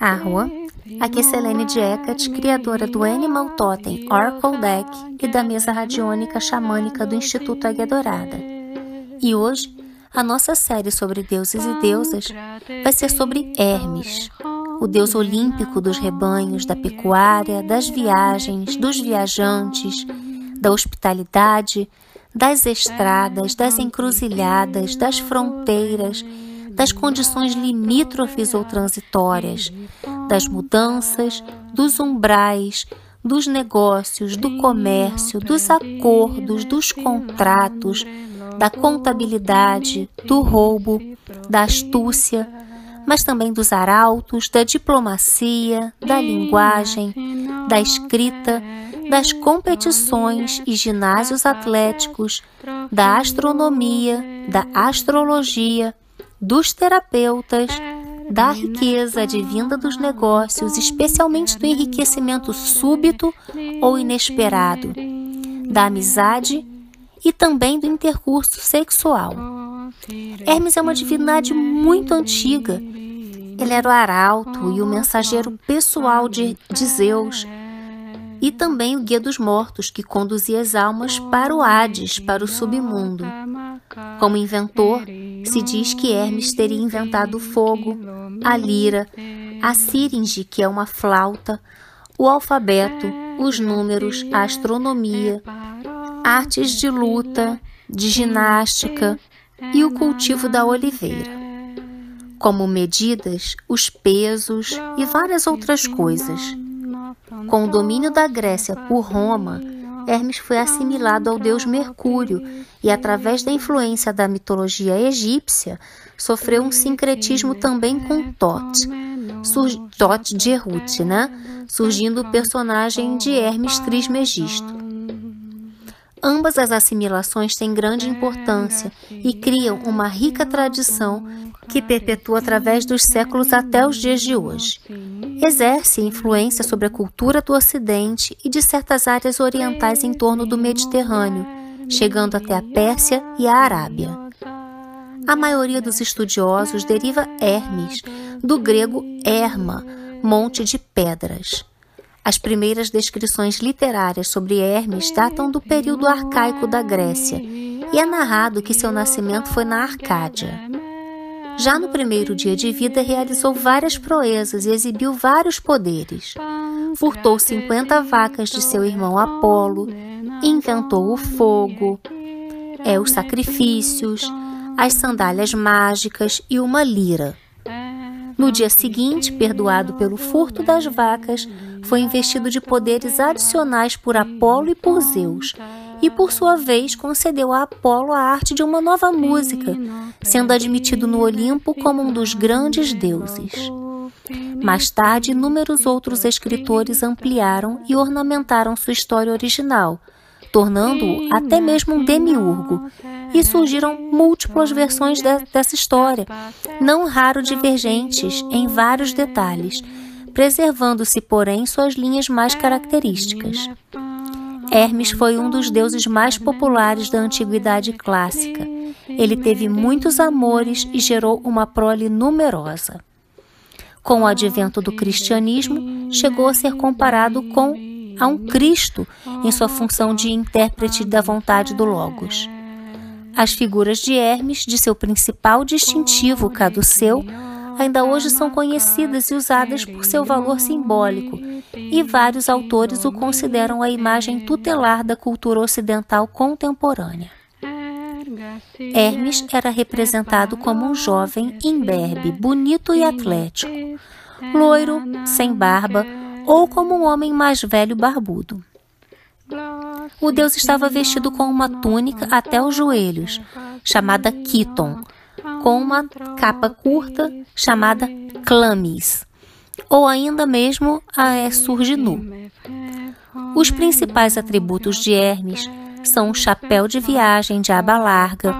Arwa, aqui é Selene Dieckert, criadora do Animal Totem Oracle Deck e da mesa radiônica xamânica do Instituto Águia Dourada. E hoje, a nossa série sobre deuses e deusas vai ser sobre Hermes, o deus olímpico dos rebanhos, da pecuária, das viagens, dos viajantes, da hospitalidade, das estradas, das encruzilhadas, das fronteiras, das condições limítrofes ou transitórias, das mudanças, dos umbrais, dos negócios, do comércio, dos acordos, dos contratos, da contabilidade, do roubo, da astúcia, mas também dos arautos, da diplomacia, da linguagem, da escrita, das competições e ginásios atléticos, da astronomia, da astrologia, dos terapeutas, da riqueza advinda dos negócios, especialmente do enriquecimento súbito ou inesperado, da amizade e também do intercurso sexual. Hermes é uma divindade muito antiga. Ele era o arauto e o mensageiro pessoal de, de Zeus, e também o guia dos mortos, que conduzia as almas para o Hades, para o submundo. Como inventor, se diz que Hermes teria inventado o fogo, a lira, a síringe, que é uma flauta, o alfabeto, os números, a astronomia, artes de luta, de ginástica e o cultivo da oliveira. Como medidas, os pesos e várias outras coisas. Com o domínio da Grécia por Roma, Hermes foi assimilado ao deus Mercúrio e, através da influência da mitologia egípcia, sofreu um sincretismo também com Tot, Tot de Erut, né? surgindo o personagem de Hermes Trismegisto. Ambas as assimilações têm grande importância e criam uma rica tradição que perpetua através dos séculos até os dias de hoje. Exerce influência sobre a cultura do Ocidente e de certas áreas orientais em torno do Mediterrâneo, chegando até a Pérsia e a Arábia. A maioria dos estudiosos deriva Hermes do grego Herma, monte de pedras. As primeiras descrições literárias sobre Hermes datam do período arcaico da Grécia e é narrado que seu nascimento foi na Arcádia. Já no primeiro dia de vida, realizou várias proezas e exibiu vários poderes. Furtou 50 vacas de seu irmão Apolo, inventou o fogo, é, os sacrifícios, as sandálias mágicas e uma lira. No dia seguinte, perdoado pelo furto das vacas, foi investido de poderes adicionais por Apolo e por Zeus, e por sua vez concedeu a Apolo a arte de uma nova música, sendo admitido no Olimpo como um dos grandes deuses. Mais tarde, inúmeros outros escritores ampliaram e ornamentaram sua história original, tornando-o até mesmo um demiurgo, e surgiram múltiplas versões de, dessa história, não raro divergentes em vários detalhes, preservando-se, porém, suas linhas mais características. Hermes foi um dos deuses mais populares da antiguidade clássica. Ele teve muitos amores e gerou uma prole numerosa. Com o advento do cristianismo, chegou a ser comparado com a um Cristo em sua função de intérprete da vontade do Logos. As figuras de Hermes, de seu principal distintivo, caduceu, ainda hoje são conhecidas e usadas por seu valor simbólico, e vários autores o consideram a imagem tutelar da cultura ocidental contemporânea. Hermes era representado como um jovem imberbe, bonito e atlético, loiro, sem barba, ou como um homem mais velho barbudo. O deus estava vestido com uma túnica até os joelhos, chamada Kiton, com uma capa curta chamada clamis, ou ainda mesmo a surginu. Os principais atributos de Hermes são o chapéu de viagem de aba larga,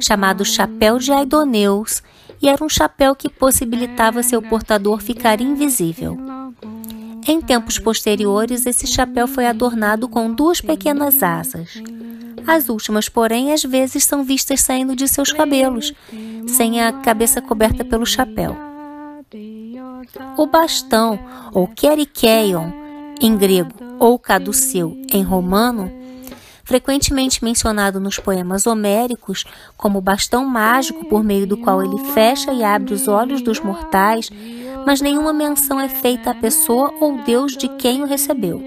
chamado chapéu de Aidoneus, e era um chapéu que possibilitava seu portador ficar invisível. Em tempos posteriores, esse chapéu foi adornado com duas pequenas asas. As últimas, porém, às vezes são vistas saindo de seus cabelos, sem a cabeça coberta pelo chapéu. O bastão, ou kerikeion, em grego, ou caduceu, em romano, frequentemente mencionado nos poemas homéricos como bastão mágico por meio do qual ele fecha e abre os olhos dos mortais, mas nenhuma menção é feita à pessoa ou Deus de quem o recebeu,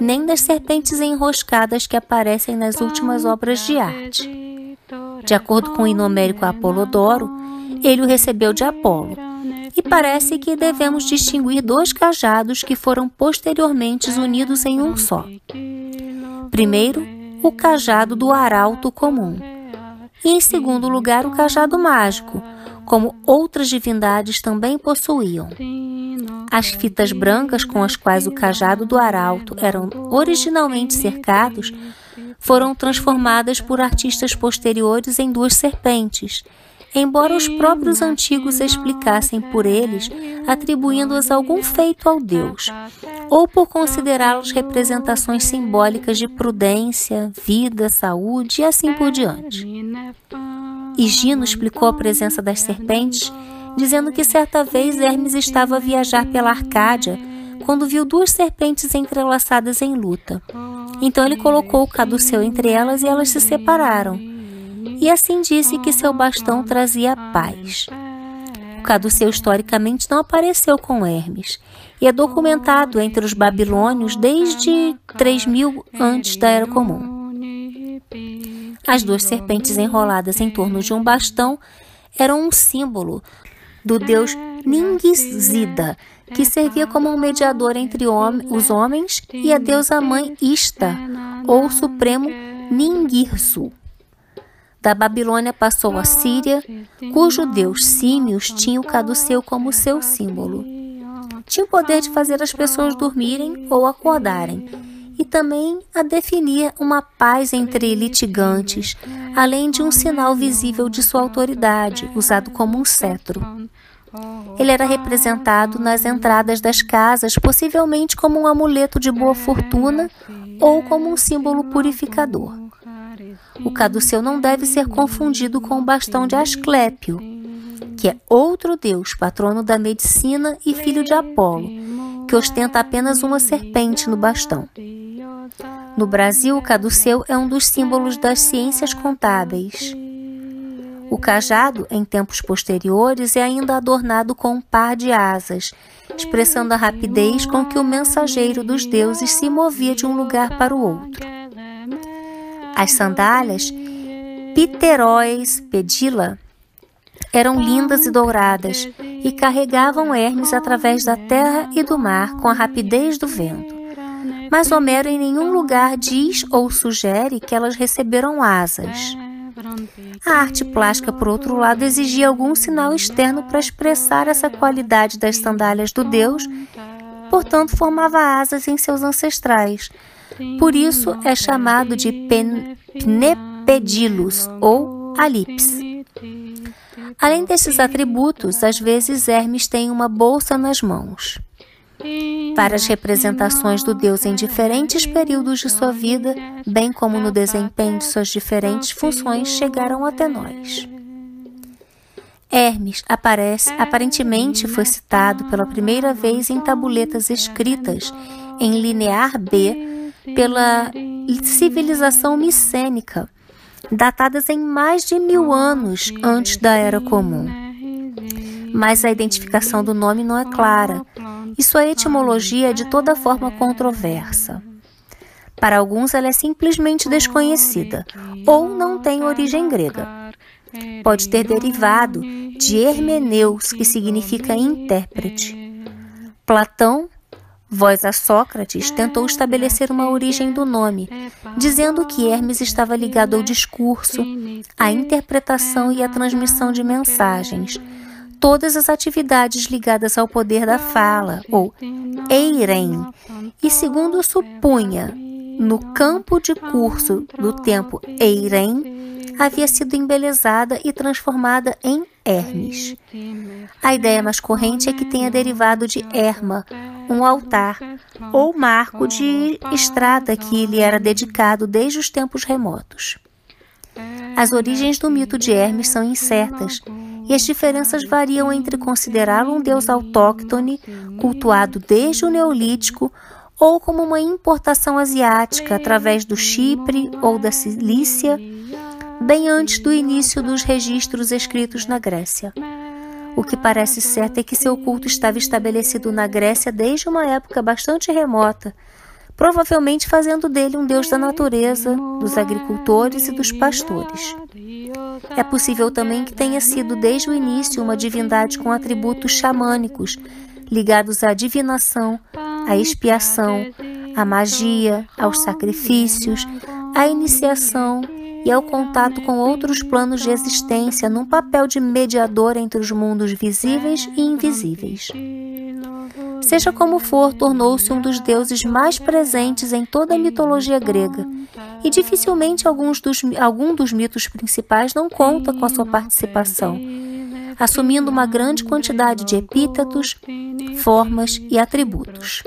nem das serpentes enroscadas que aparecem nas últimas obras de arte. De acordo com o inomérico Apolodoro, ele o recebeu de Apolo. E parece que devemos distinguir dois cajados que foram posteriormente unidos em um só. Primeiro, o cajado do arauto comum. E em segundo lugar, o cajado mágico, como outras divindades também possuíam. As fitas brancas com as quais o cajado do arauto eram originalmente cercados foram transformadas por artistas posteriores em duas serpentes, embora os próprios antigos explicassem por eles, atribuindo-as algum feito ao Deus, ou por considerá-los representações simbólicas de prudência, vida, saúde e assim por diante. Higino explicou a presença das serpentes, dizendo que certa vez Hermes estava a viajar pela Arcádia quando viu duas serpentes entrelaçadas em luta. Então ele colocou o caduceu entre elas e elas se separaram. E assim disse que seu bastão trazia paz. O caduceu historicamente não apareceu com Hermes e é documentado entre os babilônios desde 3000 antes da Era Comum. As duas serpentes enroladas em torno de um bastão eram um símbolo do deus Ningizida, que servia como um mediador entre os homens e a deusa mãe Ista, ou supremo Ningirsu. Da Babilônia passou a Síria, cujo deus Símios tinha o caduceu como seu símbolo tinha o poder de fazer as pessoas dormirem ou acordarem, e também a definir uma paz entre litigantes, além de um sinal visível de sua autoridade, usado como um cetro. Ele era representado nas entradas das casas, possivelmente como um amuleto de boa fortuna ou como um símbolo purificador. O caduceu não deve ser confundido com o bastão de Asclépio, que é outro deus, patrono da medicina e filho de Apolo, que ostenta apenas uma serpente no bastão. No Brasil, o caduceu é um dos símbolos das ciências contábeis. O cajado, em tempos posteriores, é ainda adornado com um par de asas, expressando a rapidez com que o mensageiro dos deuses se movia de um lugar para o outro. As sandálias, Pterois pedila, eram lindas e douradas e carregavam Hermes através da terra e do mar com a rapidez do vento. Mas Homero em nenhum lugar diz ou sugere que elas receberam asas. A arte plástica, por outro lado, exigia algum sinal externo para expressar essa qualidade das sandálias do deus, portanto, formava asas em seus ancestrais. Por isso é chamado de pnepedilos ou alips. Além desses atributos, às vezes Hermes tem uma bolsa nas mãos. Várias representações do deus em diferentes períodos de sua vida, bem como no desempenho de suas diferentes funções, chegaram até nós. Hermes aparece, aparentemente foi citado pela primeira vez em tabuletas escritas em linear B pela civilização micênica datadas em mais de mil anos antes da Era Comum. Mas a identificação do nome não é clara e sua etimologia é de toda forma controversa. Para alguns, ela é simplesmente desconhecida ou não tem origem grega. Pode ter derivado de Hermeneus, que significa intérprete. Platão Voz a Sócrates tentou estabelecer uma origem do nome, dizendo que Hermes estava ligado ao discurso, à interpretação e à transmissão de mensagens, todas as atividades ligadas ao poder da fala, ou eirem, e segundo supunha, no campo de curso do tempo eirem, havia sido embelezada e transformada em Hermes. A ideia mais corrente é que tenha derivado de Herma, um altar ou marco de estrada que lhe era dedicado desde os tempos remotos. As origens do mito de Hermes são incertas e as diferenças variam entre considerá-lo um deus autóctone, cultuado desde o Neolítico, ou como uma importação asiática através do Chipre ou da Cilícia, bem antes do início dos registros escritos na Grécia. O que parece certo é que seu culto estava estabelecido na Grécia desde uma época bastante remota, provavelmente fazendo dele um deus da natureza, dos agricultores e dos pastores. É possível também que tenha sido desde o início uma divindade com atributos xamânicos, ligados à divinação, à expiação, à magia, aos sacrifícios, à iniciação e ao contato com outros planos de existência num papel de mediador entre os mundos visíveis e invisíveis. Seja como for, tornou-se um dos deuses mais presentes em toda a mitologia grega, e dificilmente alguns dos, algum dos mitos principais não conta com a sua participação, assumindo uma grande quantidade de epítetos, formas e atributos.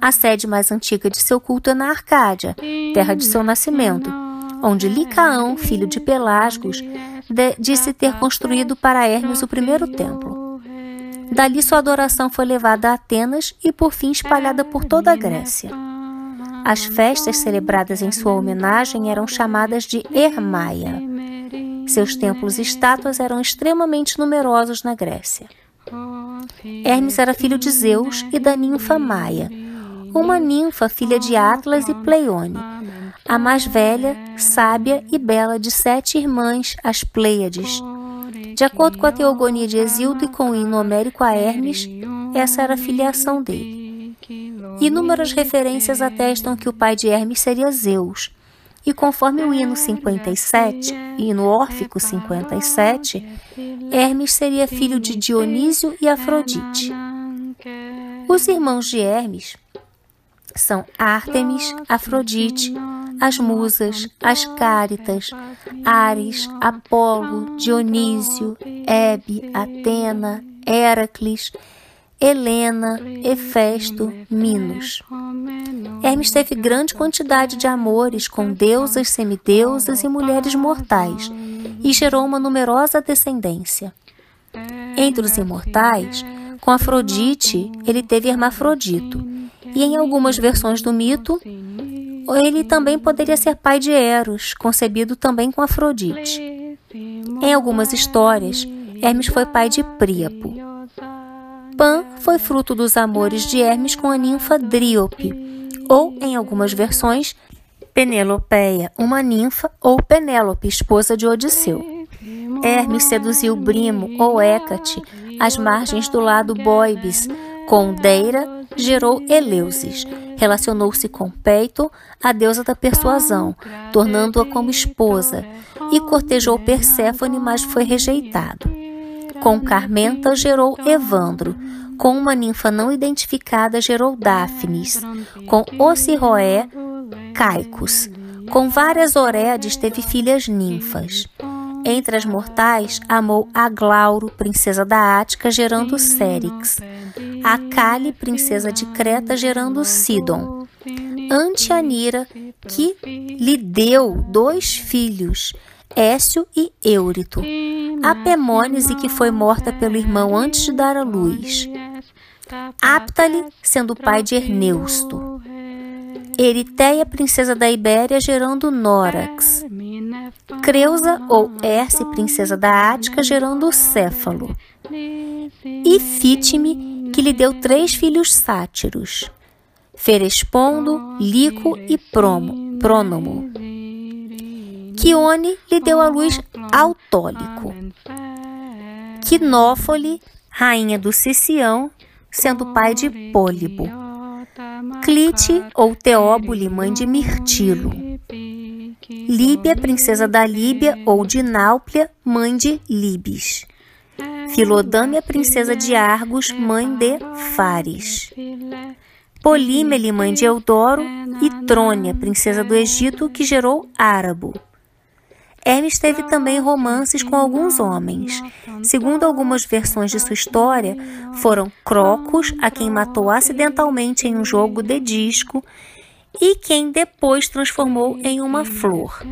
A sede mais antiga de seu culto é na Arcádia, terra de seu nascimento, onde Licaão, filho de Pelasgos, disse ter construído para Hermes o primeiro templo. Dali sua adoração foi levada a Atenas e por fim espalhada por toda a Grécia. As festas celebradas em sua homenagem eram chamadas de Hermaia. Seus templos e estátuas eram extremamente numerosos na Grécia. Hermes era filho de Zeus e da ninfa Maia, uma ninfa filha de Atlas e Pleione, a mais velha, sábia e bela de sete irmãs, as Pleiades. De acordo com a teogonia de Exildo e com o hino homérico a Hermes, essa era a filiação dele. Inúmeras referências atestam que o pai de Hermes seria Zeus, e conforme o hino 57, hino órfico 57, Hermes seria filho de Dionísio e Afrodite. Os irmãos de Hermes são Ártemis, Afrodite, as musas, as Cáritas, Ares, Apolo, Dionísio, Hebe, Atena, Heracles, Helena, Hefesto, Minos. Hermes teve grande quantidade de amores com deusas, semideusas e mulheres mortais e gerou uma numerosa descendência. Entre os imortais, com Afrodite, ele teve Hermafrodito, e em algumas versões do mito, ele também poderia ser pai de Eros, concebido também com Afrodite. Em algumas histórias, Hermes foi pai de Príapo. Pan foi fruto dos amores de Hermes com a ninfa Dríope, ou, em algumas versões, Penelopeia, uma ninfa, ou Penélope, esposa de Odisseu. Hermes seduziu Brimo, ou Hécate, às margens do lado Boibis, com Deira gerou Eleusis. Relacionou-se com Peito, a deusa da persuasão, tornando-a como esposa, e cortejou Perséfone, mas foi rejeitado. Com Carmenta gerou Evandro, com uma ninfa não identificada gerou Daphnis, com Ocirroé, Caicos. Com várias Oreades teve filhas ninfas. Entre as mortais, amou Aglauro, princesa da Ática, gerando Cérix. A Cali, princesa de Creta, gerando Sidon. Antianira, que lhe deu dois filhos, Écio e Eurito. A Pemônese, que foi morta pelo irmão antes de dar à luz. Aptali, sendo pai de Erneusto. Eritéia, princesa da Ibéria, gerando Nórax. Creusa ou Erce, princesa da Ática, gerando Céfalo. E Fitime, que lhe deu três filhos sátiros, Ferespondo, Lico e Promo, Prônomo. Quione lhe deu a luz Autólico. Quinófole, rainha do Sicião, sendo pai de Pólibo. Clite ou Teóbule, mãe de Mirtilo. Líbia, princesa da Líbia, ou de Náuplia, mãe de Libes. Filodâmia, princesa de Argos, mãe de Fares. Polímele, mãe de Eudoro, e Trônia, princesa do Egito, que gerou Árabo. Hermes teve também romances com alguns homens. Segundo algumas versões de sua história, foram Crocus, a quem matou acidentalmente em um jogo de disco, e quem depois transformou em uma flor.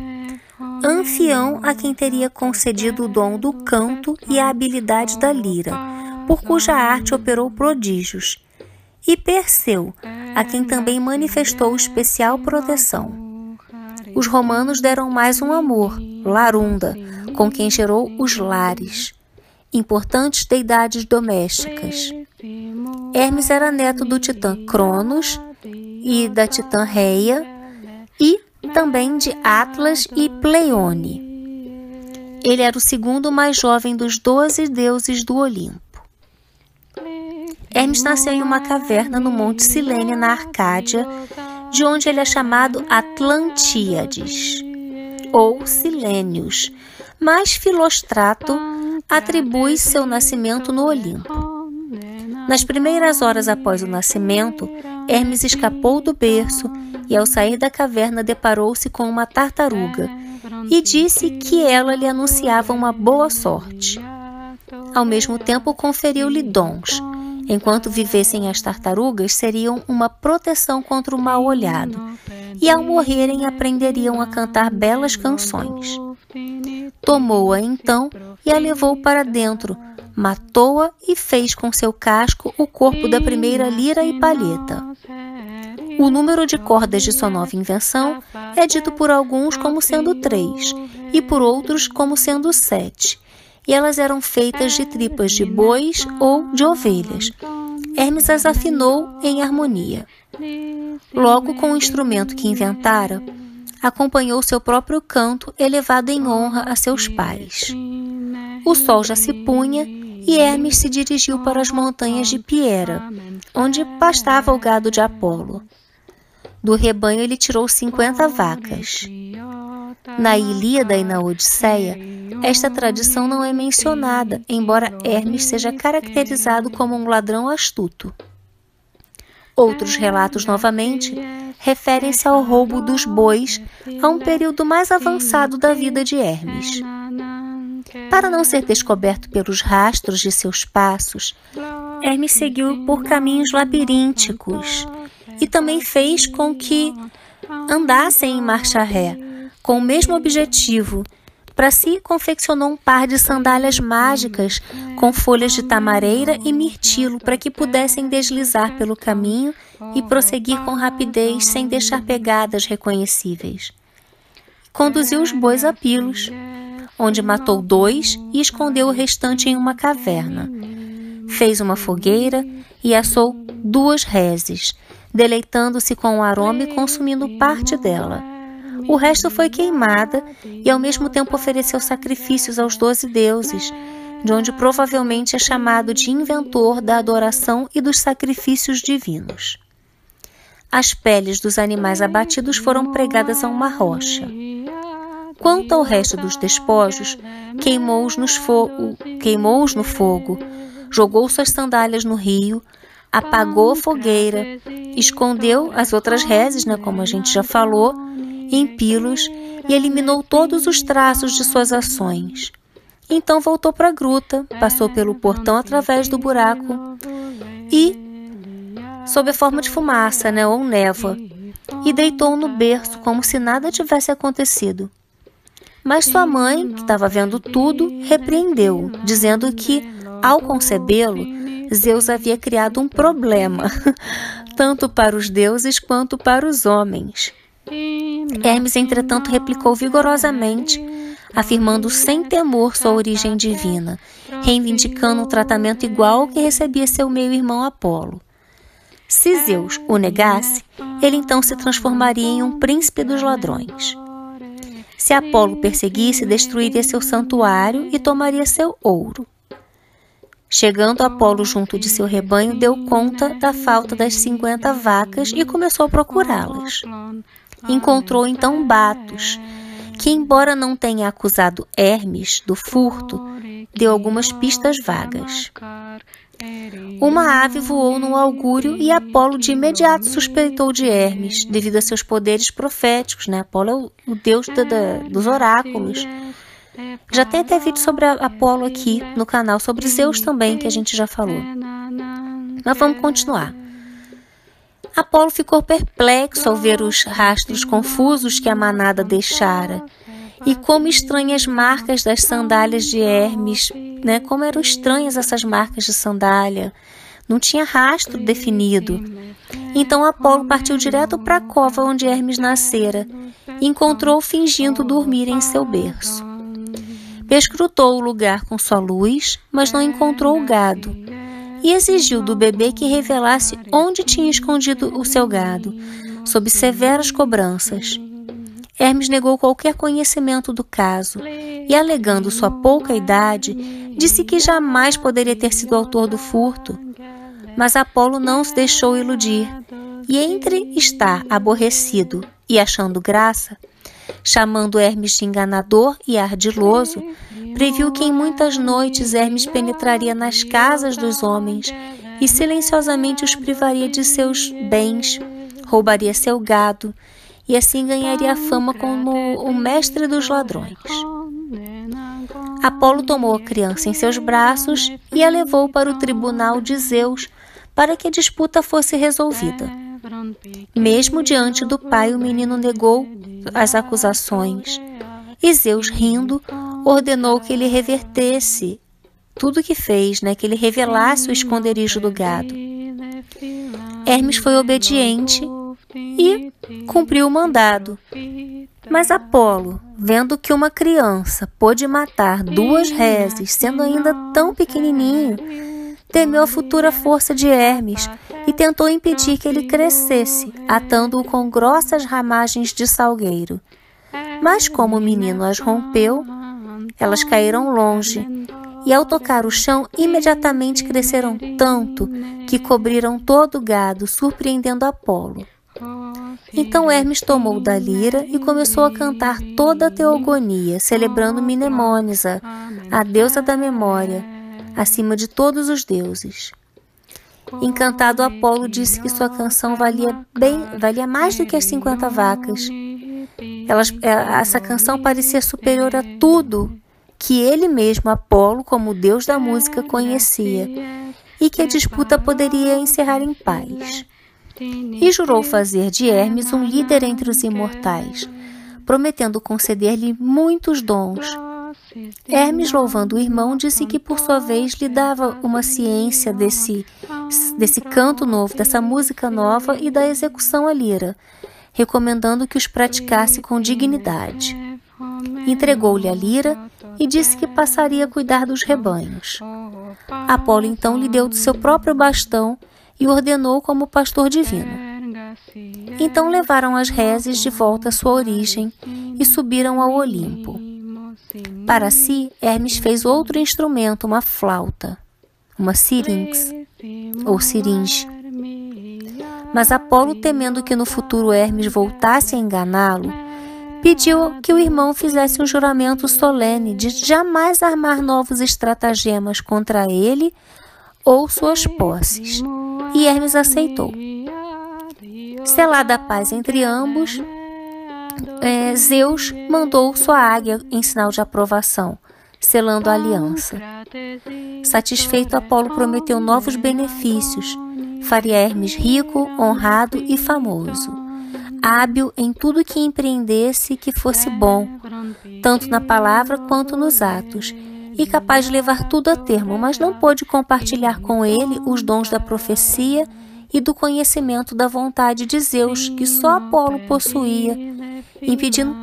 Anfião, a quem teria concedido o dom do canto e a habilidade da lira, por cuja arte operou prodígios. E Perseu, a quem também manifestou especial proteção. Os romanos deram mais um amor, Larunda, com quem gerou os lares, importantes deidades domésticas. Hermes era neto do titã Cronos e da titã Reia e também de Atlas e Pleione. Ele era o segundo mais jovem dos doze deuses do Olimpo. Hermes nasceu em uma caverna no Monte Silene, na Arcádia, de onde ele é chamado Atlantíades ou Silênios, mas Filostrato atribui seu nascimento no Olimpo. Nas primeiras horas após o nascimento, Hermes escapou do berço e, ao sair da caverna, deparou-se com uma tartaruga e disse que ela lhe anunciava uma boa sorte. Ao mesmo tempo, conferiu-lhe dons Enquanto vivessem as tartarugas, seriam uma proteção contra o mal olhado, e ao morrerem aprenderiam a cantar belas canções. Tomou-a então e a levou para dentro, matou-a e fez com seu casco o corpo da primeira lira e palheta. O número de cordas de sua nova invenção é dito por alguns como sendo três e por outros como sendo sete e elas eram feitas de tripas de bois ou de ovelhas. Hermes as afinou em harmonia. Logo, com o instrumento que inventara, acompanhou seu próprio canto, elevado em honra a seus pais. O sol já se punha e Hermes se dirigiu para as montanhas de Piera, onde pastava o gado de Apolo. Do rebanho ele tirou cinquenta vacas. Na Ilíada e na Odisseia, esta tradição não é mencionada, embora Hermes seja caracterizado como um ladrão astuto. Outros relatos, novamente, referem-se ao roubo dos bois a um período mais avançado da vida de Hermes. Para não ser descoberto pelos rastros de seus passos, Hermes seguiu por caminhos labirínticos e também fez com que andassem em marcha ré, com o mesmo objetivo para si, confeccionou um par de sandálias mágicas com folhas de tamareira e mirtilo para que pudessem deslizar pelo caminho e prosseguir com rapidez sem deixar pegadas reconhecíveis. Conduziu os bois a Pilos, onde matou dois e escondeu o restante em uma caverna. Fez uma fogueira e assou duas reses, deleitando-se com o aroma e consumindo parte dela. O resto foi queimada e ao mesmo tempo ofereceu sacrifícios aos doze deuses, de onde provavelmente é chamado de inventor da adoração e dos sacrifícios divinos. As peles dos animais abatidos foram pregadas a uma rocha. Quanto ao resto dos despojos, queimou-os queimou no fogo, jogou suas sandálias no rio, apagou a fogueira, escondeu as outras rezes, né, como a gente já falou, em pilos e eliminou todos os traços de suas ações. Então voltou para a gruta, passou pelo portão através do buraco e, sob a forma de fumaça né, ou névoa, e deitou no berço como se nada tivesse acontecido. Mas sua mãe, que estava vendo tudo, repreendeu, dizendo que, ao concebê-lo, Zeus havia criado um problema, tanto para os deuses quanto para os homens. Hermes, entretanto, replicou vigorosamente, afirmando sem temor sua origem divina, reivindicando um tratamento igual que recebia seu meio-irmão Apolo. Se Zeus o negasse, ele então se transformaria em um príncipe dos ladrões. Se Apolo perseguisse, destruiria seu santuário e tomaria seu ouro. Chegando Apolo junto de seu rebanho, deu conta da falta das cinquenta vacas e começou a procurá-las. Encontrou então Batos, que, embora não tenha acusado Hermes do furto, deu algumas pistas vagas. Uma ave voou no augúrio e Apolo de imediato suspeitou de Hermes, devido a seus poderes proféticos. Né? Apolo é o, o deus da, da, dos oráculos. Já tem até vídeo sobre Apolo aqui no canal, sobre Zeus também, que a gente já falou. Mas vamos continuar. Apolo ficou perplexo ao ver os rastros confusos que a manada deixara e como estranhas marcas das sandálias de Hermes, né? Como eram estranhas essas marcas de sandália. Não tinha rastro definido. Então Apolo partiu direto para a cova onde Hermes nascera e encontrou fingindo dormir em seu berço. Escrutou o lugar com sua luz, mas não encontrou o gado, e exigiu do bebê que revelasse onde tinha escondido o seu gado, sob severas cobranças. Hermes negou qualquer conhecimento do caso e, alegando sua pouca idade, disse que jamais poderia ter sido autor do furto. Mas Apolo não se deixou iludir, e entre estar aborrecido e achando graça, chamando Hermes de enganador e ardiloso, previu que em muitas noites Hermes penetraria nas casas dos homens e silenciosamente os privaria de seus bens, roubaria seu gado e assim ganharia fama como o mestre dos ladrões. Apolo tomou a criança em seus braços e a levou para o tribunal de Zeus para que a disputa fosse resolvida. Mesmo diante do pai, o menino negou as acusações. E Zeus, rindo, ordenou que ele revertesse tudo o que fez, né, que ele revelasse o esconderijo do gado. Hermes foi obediente e cumpriu o mandado. Mas Apolo, vendo que uma criança pôde matar duas reses, sendo ainda tão pequenininho, temeu a futura força de Hermes e tentou impedir que ele crescesse, atando-o com grossas ramagens de salgueiro. Mas como o menino as rompeu, elas caíram longe e, ao tocar o chão, imediatamente cresceram tanto que cobriram todo o gado, surpreendendo Apolo. Então Hermes tomou da lira e começou a cantar toda a teogonia, celebrando Minemônisa, a deusa da memória, acima de todos os deuses. Encantado, Apolo disse que sua canção valia bem, valia mais do que as 50 vacas. Elas, é, essa canção parecia superior a tudo que ele mesmo, Apolo, como deus da música, conhecia, e que a disputa poderia encerrar em paz e jurou fazer de Hermes um líder entre os imortais, prometendo conceder-lhe muitos dons. Hermes, louvando o irmão, disse que por sua vez lhe dava uma ciência desse, desse canto novo, dessa música nova e da execução à lira, recomendando que os praticasse com dignidade. Entregou-lhe a lira e disse que passaria a cuidar dos rebanhos. Apolo então lhe deu do seu próprio bastão e ordenou como pastor divino. Então levaram as reses de volta à sua origem e subiram ao Olimpo. Para si, Hermes fez outro instrumento, uma flauta, uma sirinx, ou siringe. Mas Apolo, temendo que no futuro Hermes voltasse a enganá-lo, pediu que o irmão fizesse um juramento solene de jamais armar novos estratagemas contra ele ou suas posses e Hermes aceitou. Selada a paz entre ambos, é, Zeus mandou sua águia em sinal de aprovação, selando a aliança. Satisfeito, Apolo prometeu novos benefícios. Faria Hermes rico, honrado e famoso. Hábil em tudo que empreendesse que fosse bom, tanto na palavra quanto nos atos, e capaz de levar tudo a termo, mas não pôde compartilhar com ele os dons da profecia e do conhecimento da vontade de Zeus, que só Apolo possuía, impedindo,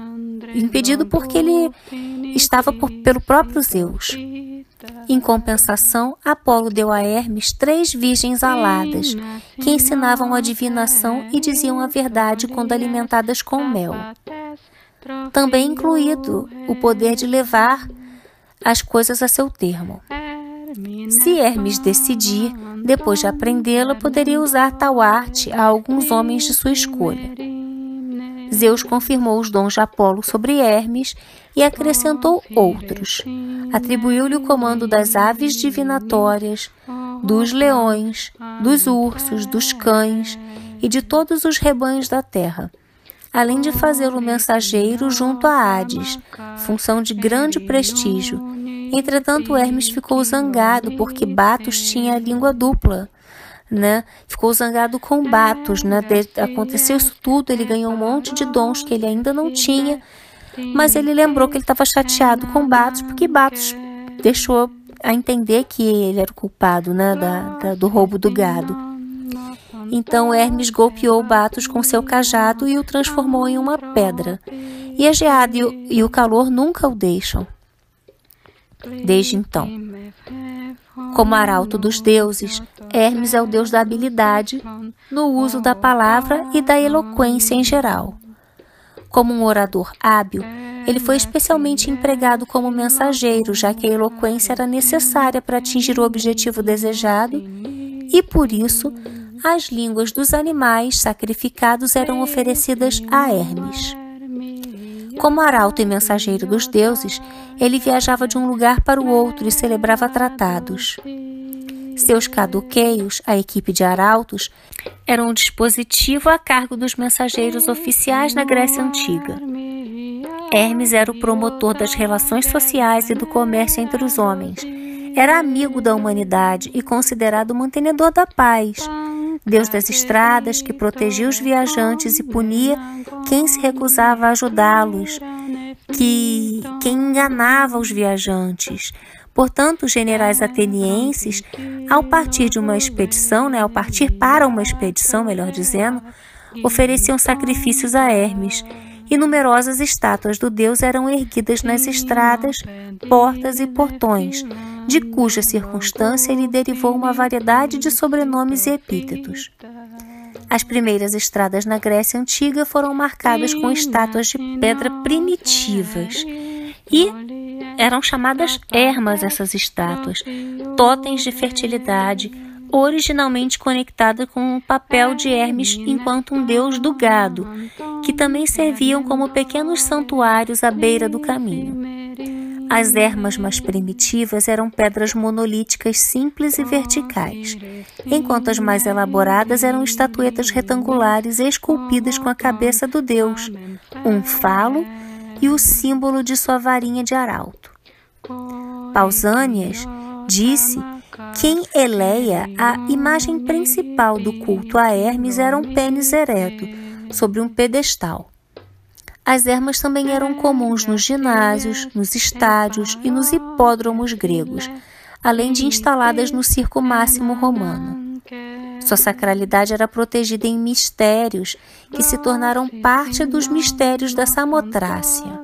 impedido porque ele estava por, pelo próprio Zeus. Em compensação, Apolo deu a Hermes três virgens aladas, que ensinavam a divinação e diziam a verdade quando alimentadas com mel. Também incluído o poder de levar as coisas a seu termo. Se Hermes decidir, depois de aprendê-la, poderia usar tal arte a alguns homens de sua escolha. Zeus confirmou os dons de Apolo sobre Hermes e acrescentou outros. Atribuiu-lhe o comando das aves divinatórias, dos leões, dos ursos, dos cães e de todos os rebanhos da terra, além de fazê-lo mensageiro junto a Hades, função de grande prestígio. Entretanto, Hermes ficou zangado porque Batos tinha a língua dupla. Né? Ficou zangado com Batos, né? Aconteceu isso tudo, ele ganhou um monte de dons que ele ainda não tinha, mas ele lembrou que ele estava chateado com Batos porque Batos deixou a entender que ele era o culpado né, da, da, do roubo do gado. Então Hermes golpeou Batos com seu cajado e o transformou em uma pedra. E a geada e o, calor nunca o deixam. Desde então. Como arauto dos deuses, Hermes é o deus da habilidade no uso da palavra e da eloquência em geral. Como um orador hábil, ele foi especialmente empregado como mensageiro, já que a eloquência era necessária para atingir o objetivo desejado, e por isso as línguas dos animais sacrificados eram oferecidas a Hermes. Como arauto e mensageiro dos deuses, ele viajava de um lugar para o outro e celebrava tratados. Seus caduqueios, a equipe de arautos, eram um dispositivo a cargo dos mensageiros oficiais na Grécia Antiga. Hermes era o promotor das relações sociais e do comércio entre os homens. Era amigo da humanidade e considerado mantenedor da paz. Deus das estradas, que protegia os viajantes e punia quem se recusava a ajudá-los, que quem enganava os viajantes. Portanto, os generais atenienses, ao partir de uma expedição, né, ao partir para uma expedição, melhor dizendo, ofereciam sacrifícios a Hermes e numerosas estátuas do deus eram erguidas nas estradas, portas e portões, de cuja circunstância lhe derivou uma variedade de sobrenomes e epítetos. As primeiras estradas na Grécia Antiga foram marcadas com estátuas de pedra primitivas e eram chamadas ermas essas estátuas, totens de fertilidade, originalmente conectada com o papel de Hermes enquanto um deus do gado, que também serviam como pequenos santuários à beira do caminho. As ermas mais primitivas eram pedras monolíticas simples e verticais, enquanto as mais elaboradas eram estatuetas retangulares esculpidas com a cabeça do deus, um falo e o símbolo de sua varinha de arauto. Pausânias disse que em Eleia a imagem principal do culto a Hermes era um pênis ereto sobre um pedestal. As ermas também eram comuns nos ginásios, nos estádios e nos hipódromos gregos, além de instaladas no circo máximo romano. Sua sacralidade era protegida em mistérios que se tornaram parte dos mistérios da Samotrácia.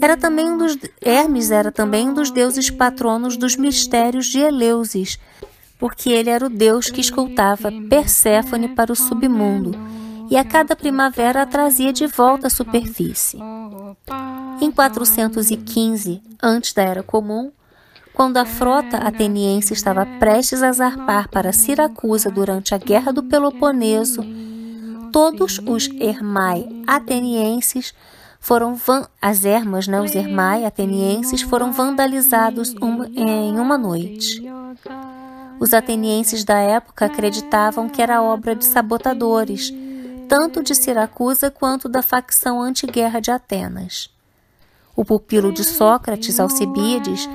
Era também um dos Hermes era também um dos deuses patronos dos mistérios de Eleusis, porque ele era o deus que escoltava Perséfone para o submundo e a cada primavera a trazia de volta à superfície. Em 415, antes da Era Comum, quando a frota ateniense estava prestes a zarpar para Siracusa durante a Guerra do Peloponeso, todos os Hermai atenienses foram van... as ermas, né, os ermai atenienses foram vandalizados em uma noite. Os atenienses da época acreditavam que era obra de sabotadores, tanto de Siracusa quanto da facção antiguerra de Atenas. O pupilo de Sócrates, Alcibiades,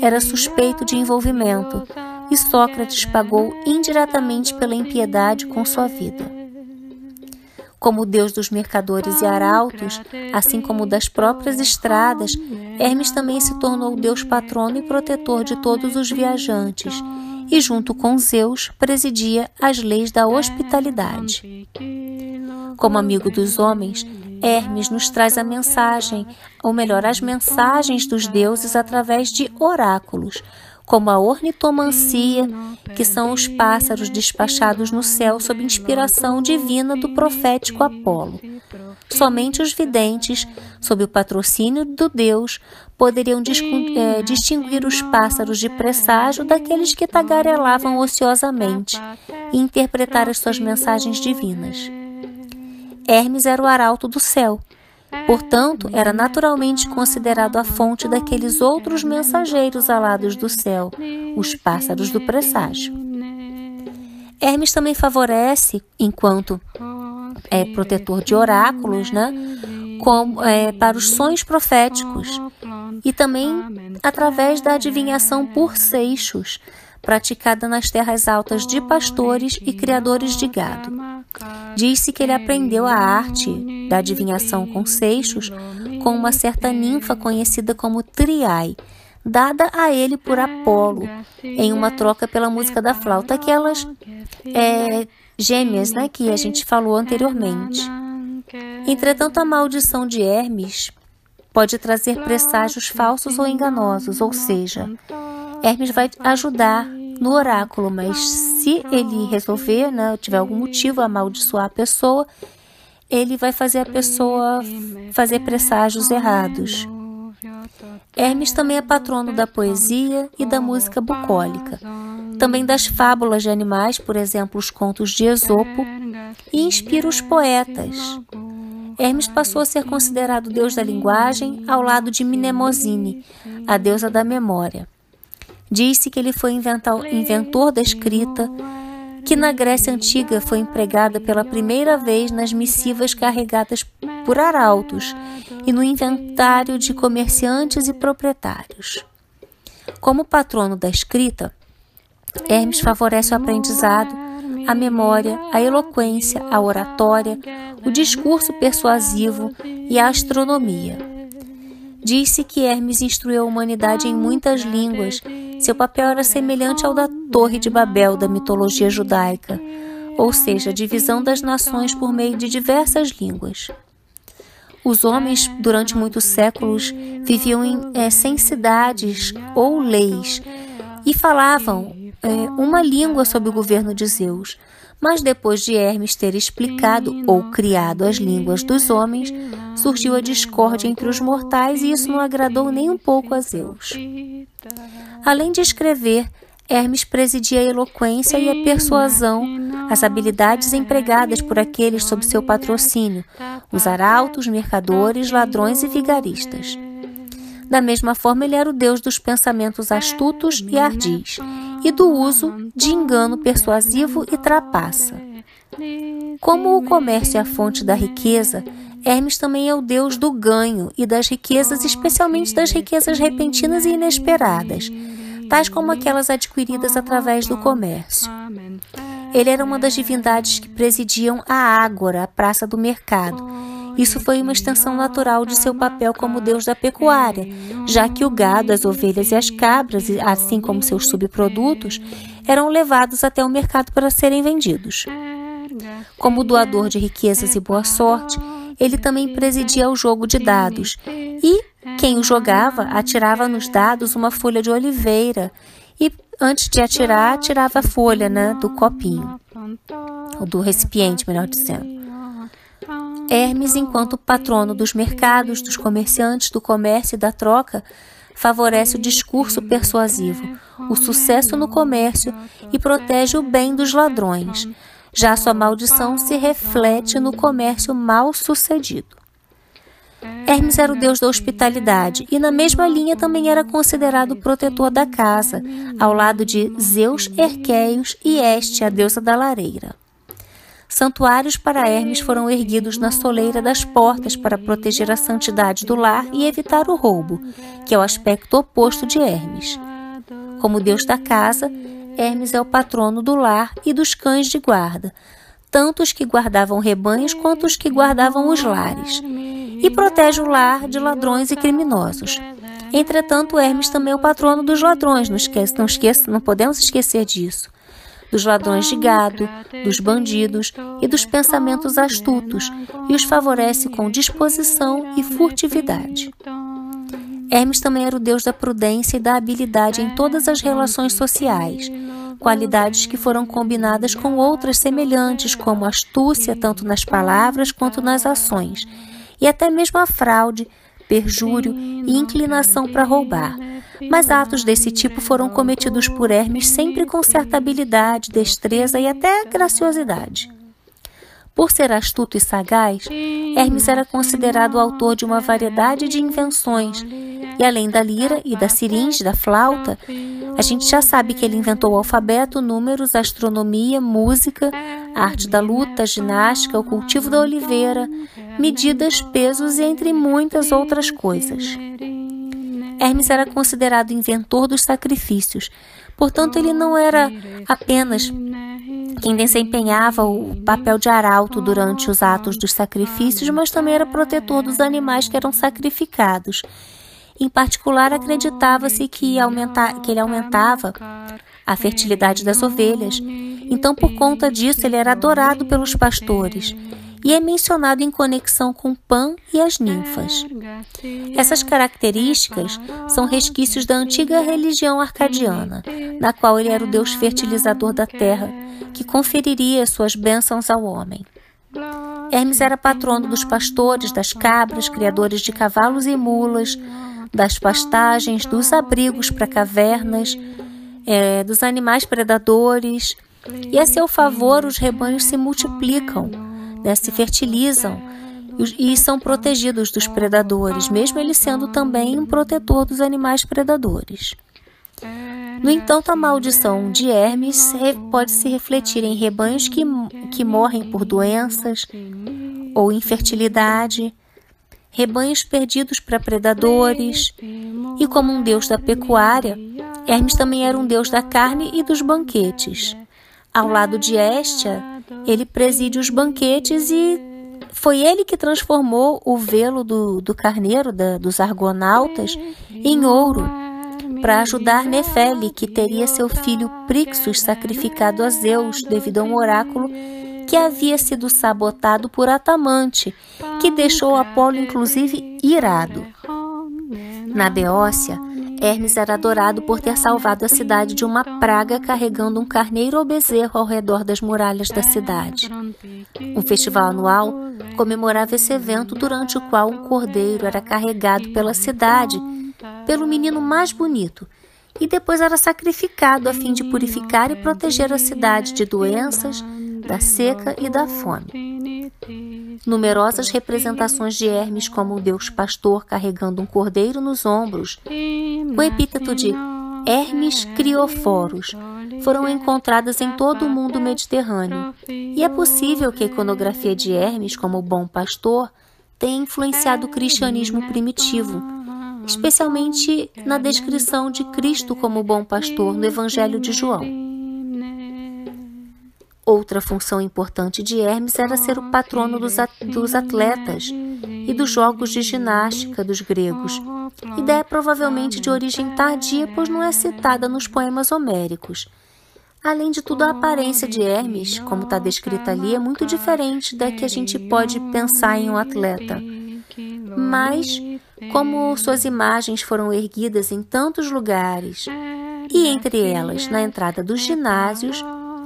era suspeito de envolvimento, e Sócrates pagou indiretamente pela impiedade com sua vida. Como deus dos mercadores e arautos, assim como das próprias estradas, Hermes também se tornou deus patrono e protetor de todos os viajantes, e junto com Zeus presidia as leis da hospitalidade. Como amigo dos homens, Hermes nos traz a mensagem, ou melhor, as mensagens dos deuses através de oráculos, como a ornitomancia, que são os pássaros despachados no céu sob inspiração divina do profético Apolo. Somente os videntes, sob o patrocínio do Deus, poderiam é, distinguir os pássaros de presságio daqueles que tagarelavam ociosamente e interpretar as suas mensagens divinas. Hermes era o arauto do céu, Portanto, era naturalmente considerado a fonte daqueles outros mensageiros alados do céu, os pássaros do presságio. Hermes também favorece, enquanto é protetor de oráculos, né, como, é, para os sonhos proféticos e também através da adivinhação por seixos, praticada nas terras altas de pastores e criadores de gado. Diz-se que ele aprendeu a arte da adivinhação com seixos com uma certa ninfa conhecida como Triai, dada a ele por Apolo, em uma troca pela música da flauta, aquelas é, gêmeas né, que a gente falou anteriormente. Entretanto, a maldição de Hermes pode trazer presságios falsos ou enganosos, ou seja, Hermes vai ajudar no oráculo, mas se ele resolver, né, tiver algum motivo a amaldiçoar a pessoa, ele vai fazer a pessoa fazer presságios errados. Hermes também é patrono da poesia e da música bucólica, também das fábulas de animais, por exemplo, os contos de Esopo, e inspira os poetas. Hermes passou a ser considerado deus da linguagem ao lado de Mnemosine, a deusa da memória. Diz-se que ele foi inventor da escrita, que na Grécia Antiga foi empregada pela primeira vez nas missivas carregadas por arautos e no inventário de comerciantes e proprietários. Como patrono da escrita, Hermes favorece o aprendizado, a memória, a eloquência, a oratória, o discurso persuasivo e a astronomia. Diz-se que Hermes instruiu a humanidade em muitas línguas. Seu papel era semelhante ao da Torre de Babel da mitologia judaica, ou seja, a divisão das nações por meio de diversas línguas. Os homens, durante muitos séculos, viviam em, é, sem cidades ou leis e falavam é, uma língua sob o governo de Zeus. Mas depois de Hermes ter explicado ou criado as línguas dos homens, surgiu a discórdia entre os mortais e isso não agradou nem um pouco a Zeus. Além de escrever, Hermes presidia a eloquência e a persuasão, as habilidades empregadas por aqueles sob seu patrocínio, os arautos, mercadores, ladrões e vigaristas. Da mesma forma, ele era o deus dos pensamentos astutos e ardis, e do uso de engano persuasivo e trapaça. Como o comércio é a fonte da riqueza, Hermes também é o deus do ganho e das riquezas, especialmente das riquezas repentinas e inesperadas, tais como aquelas adquiridas através do comércio. Ele era uma das divindades que presidiam a Ágora, a praça do mercado. Isso foi uma extensão natural de seu papel como deus da pecuária, já que o gado, as ovelhas e as cabras, assim como seus subprodutos, eram levados até o mercado para serem vendidos. Como doador de riquezas e boa sorte, ele também presidia o jogo de dados. E quem o jogava atirava nos dados uma folha de oliveira e antes de atirar, tirava a folha né, do copinho, ou do recipiente, melhor dizendo. Hermes, enquanto patrono dos mercados, dos comerciantes, do comércio e da troca, favorece o discurso persuasivo, o sucesso no comércio e protege o bem dos ladrões. Já sua maldição se reflete no comércio mal sucedido. Hermes era o deus da hospitalidade e, na mesma linha, também era considerado protetor da casa, ao lado de Zeus, Erqueios e Este, a deusa da lareira. Santuários para Hermes foram erguidos na soleira das portas para proteger a santidade do lar e evitar o roubo, que é o aspecto oposto de Hermes. Como deus da casa, Hermes é o patrono do lar e dos cães de guarda, tanto os que guardavam rebanhos quanto os que guardavam os lares, e protege o lar de ladrões e criminosos. Entretanto, Hermes também é o patrono dos ladrões, não esquece, não esqueça, não podemos esquecer disso dos ladrões de gado, dos bandidos e dos pensamentos astutos, e os favorece com disposição e furtividade. Hermes também era o deus da prudência e da habilidade em todas as relações sociais, qualidades que foram combinadas com outras semelhantes, como astúcia, tanto nas palavras quanto nas ações, e até mesmo a fraude, perjúrio e inclinação para roubar. Mas atos desse tipo foram cometidos por Hermes sempre com certa habilidade, destreza e até graciosidade. Por ser astuto e sagaz, Hermes era considerado o autor de uma variedade de invenções. E além da lira e da siringe, da flauta, a gente já sabe que ele inventou o alfabeto, números, astronomia, música, arte da luta, ginástica, o cultivo da oliveira, medidas, pesos e entre muitas outras coisas. Hermes era considerado inventor dos sacrifícios, portanto, ele não era apenas quem desempenhava o papel de arauto durante os atos dos sacrifícios, mas também era protetor dos animais que eram sacrificados. Em particular, acreditava-se que, aumenta, que ele aumentava a fertilidade das ovelhas. Então, por conta disso, ele era adorado pelos pastores e é mencionado em conexão com Pan e as ninfas. Essas características são resquícios da antiga religião arcadiana, na qual ele era o deus fertilizador da terra, que conferiria suas bênçãos ao homem. Hermes era patrono dos pastores, das cabras, criadores de cavalos e mulas, das pastagens, dos abrigos para cavernas, é, dos animais predadores. E a seu favor, os rebanhos se multiplicam né, se fertilizam e são protegidos dos predadores, mesmo ele sendo também um protetor dos animais predadores. No entanto, a maldição de Hermes pode se refletir em rebanhos que, que morrem por doenças ou infertilidade, rebanhos perdidos para predadores, e como um deus da pecuária, Hermes também era um deus da carne e dos banquetes. Ao lado de Hestia, ele preside os banquetes e foi ele que transformou o velo do, do carneiro da, dos argonautas em ouro para ajudar Nefele, que teria seu filho Prixus sacrificado a Zeus devido a um oráculo que havia sido sabotado por Atamante, que deixou Apolo inclusive irado. Na Beócia, Hermes era adorado por ter salvado a cidade de uma praga carregando um carneiro ou bezerro ao redor das muralhas da cidade. Um festival anual comemorava esse evento durante o qual um cordeiro era carregado pela cidade pelo menino mais bonito e depois era sacrificado a fim de purificar e proteger a cidade de doenças, da seca e da fome. Numerosas representações de Hermes como um deus pastor carregando um cordeiro nos ombros, o epíteto de Hermes Crioforos foram encontradas em todo o mundo mediterrâneo, e é possível que a iconografia de Hermes como bom pastor tenha influenciado o cristianismo primitivo, especialmente na descrição de Cristo como bom pastor no Evangelho de João. Outra função importante de Hermes era ser o patrono dos, atletas e dos jogos de ginástica dos gregos. Ideia provavelmente de origem tardia, pois não é citada nos poemas homéricos. Além de tudo, a aparência de Hermes, como está descrita ali, é muito diferente da que a gente pode pensar em um atleta. Mas, como suas imagens foram erguidas em tantos lugares, e entre elas na entrada dos ginásios,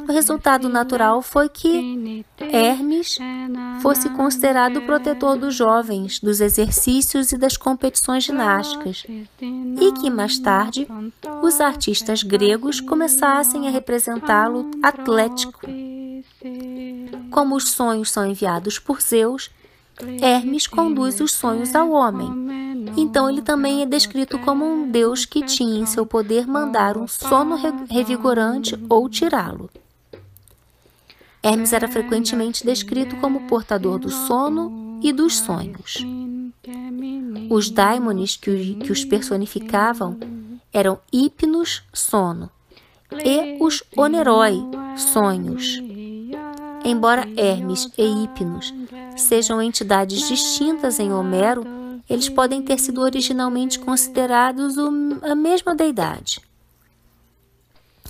o resultado natural foi que Hermes fosse considerado o protetor dos jovens, dos exercícios e das competições ginásticas, e que mais tarde os artistas gregos começassem a representá-lo atlético. Como os sonhos são enviados por Zeus, Hermes conduz os sonhos ao homem. Então ele também é descrito como um deus que tinha em seu poder mandar um sono revigorante ou tirá-lo. Hermes era frequentemente descrito como portador do sono e dos sonhos. Os daimones que, os personificavam eram Hipnos, sono, e os Oneroi, sonhos. Embora Hermes e Hipnos sejam entidades distintas em Homero, eles podem ter sido originalmente considerados a mesma deidade.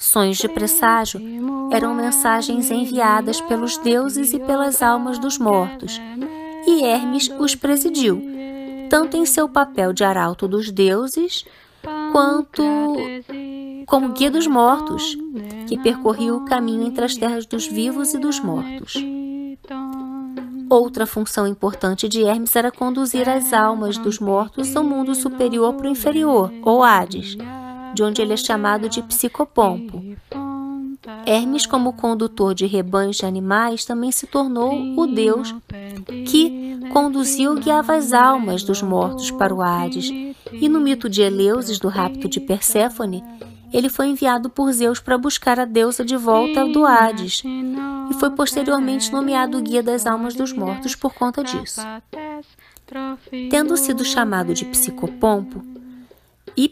Sonhos de presságio eram mensagens enviadas pelos deuses e pelas almas dos mortos, e Hermes os presidiu, tanto em seu papel de arauto dos deuses, quanto como guia dos mortos, que percorria o caminho entre as terras dos vivos e dos mortos. Outra função importante de Hermes era conduzir as almas dos mortos do mundo superior para o inferior, ou Hades, de onde ele é chamado de psicopompo. Hermes, como condutor de rebanhos de animais, também se tornou o deus que conduziu e guiava as almas dos mortos para o Hades. E no mito de Eleusis, do rapto de Perséfone, ele foi enviado por Zeus para buscar a deusa de volta do Hades e foi posteriormente nomeado guia das almas dos mortos por conta disso. Tendo sido chamado de psicopompo e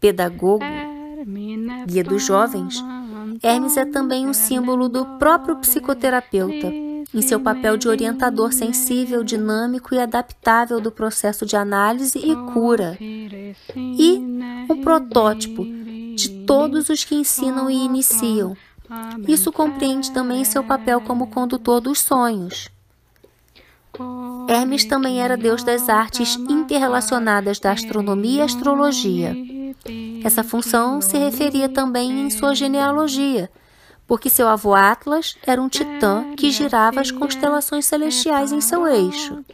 pedagogo, guia dos jovens, Hermes é também um símbolo do próprio psicoterapeuta, em seu papel de orientador sensível, dinâmico e adaptável do processo de análise e cura, e um protótipo de todos os que ensinam e iniciam. Isso compreende também seu papel como condutor dos sonhos. Hermes também era deus das artes interrelacionadas da astronomia e astrologia. Essa função se referia também em sua genealogia, porque seu avô Atlas era um titã que girava as constelações celestiais em seu eixo.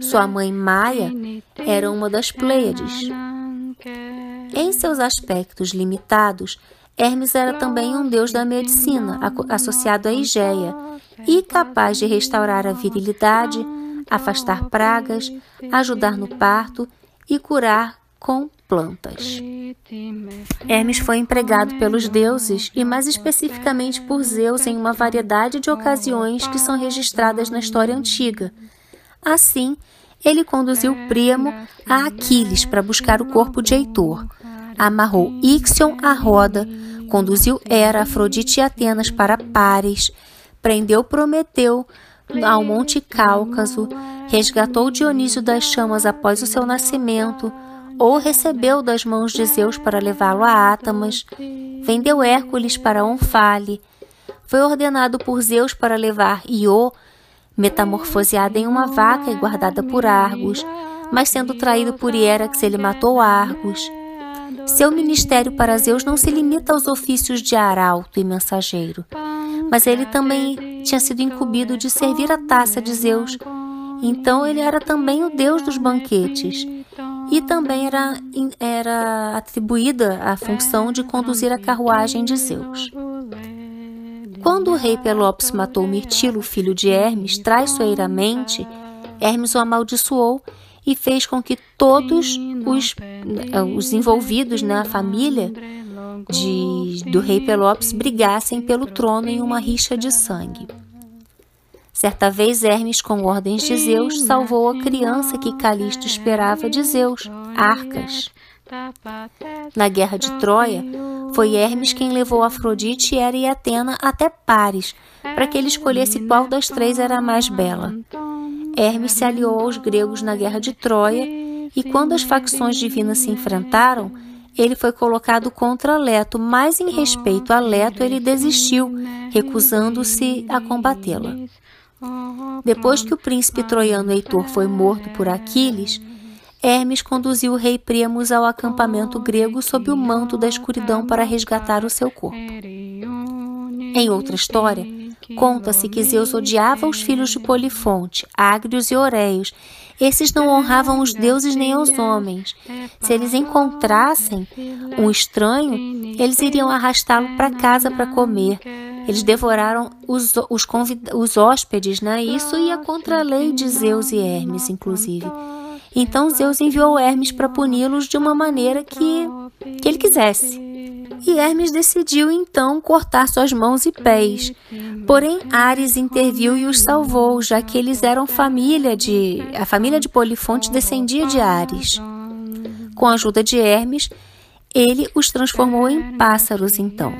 Sua mãe Maia era uma das Pleiades. Em seus aspectos limitados, Hermes era também um deus da medicina, associado a Igeia, e capaz de restaurar a virilidade, afastar pragas, ajudar no parto e curar com plantas. Hermes foi empregado pelos deuses e, mais especificamente, por Zeus em uma variedade de ocasiões que são registradas na história antiga. Assim, ele conduziu Príamo a Aquiles para buscar o corpo de Heitor, amarrou Ixion à roda, conduziu Hera, Afrodite e Atenas para Pares, prendeu Prometeu ao Monte Cáucaso, resgatou Dionísio das chamas após o seu nascimento, ou recebeu das mãos de Zeus para levá-lo a Átamas, vendeu Hércules para Onfale, foi ordenado por Zeus para levar Iô, metamorfoseada em uma vaca e guardada por Argos, mas sendo traído por Hierax, ele matou Argos. Seu ministério para Zeus não se limita aos ofícios de arauto e mensageiro, mas ele também tinha sido incumbido de servir a taça de Zeus. Então ele era também o deus dos banquetes e também era, era atribuída a função de conduzir a carruagem de Zeus. Quando o rei Pelopes matou Mirtilo, filho de Hermes, traiçoeiramente, Hermes o amaldiçoou e fez com que todos os, os envolvidos na família de, do rei Pelopes brigassem pelo trono em uma rixa de sangue. Certa vez Hermes, com ordens de Zeus, salvou a criança que Calisto esperava de Zeus, Arcas. Na guerra de Troia, foi Hermes quem levou Afrodite, Hera e Atena até Pares, para que ele escolhesse qual das três era a mais bela. Hermes se aliou aos gregos na guerra de Troia, e quando as facções divinas se enfrentaram, ele foi colocado contra Leto, mas em respeito a Leto ele desistiu, recusando-se a combatê-la. Depois que o príncipe troiano Heitor foi morto por Aquiles, Hermes conduziu o rei Priamos ao acampamento grego sob o manto da escuridão para resgatar o seu corpo. Em outra história, conta-se que Zeus odiava os filhos de Polifonte, Ágrios e Oreios. Esses não honravam os deuses nem os homens. Se eles encontrassem um estranho, eles iriam arrastá-lo para casa para comer. Eles devoraram os, os, os hóspedes, né? Isso ia contra a lei de Zeus e Hermes, inclusive. Então Zeus enviou Hermes para puni-los de uma maneira que, que ele quisesse. E Hermes decidiu então cortar suas mãos e pés. Porém, Ares interviu e os salvou, já que eles eram família de. A família de Polifonte descendia de Ares. Com a ajuda de Hermes, ele os transformou em pássaros, então.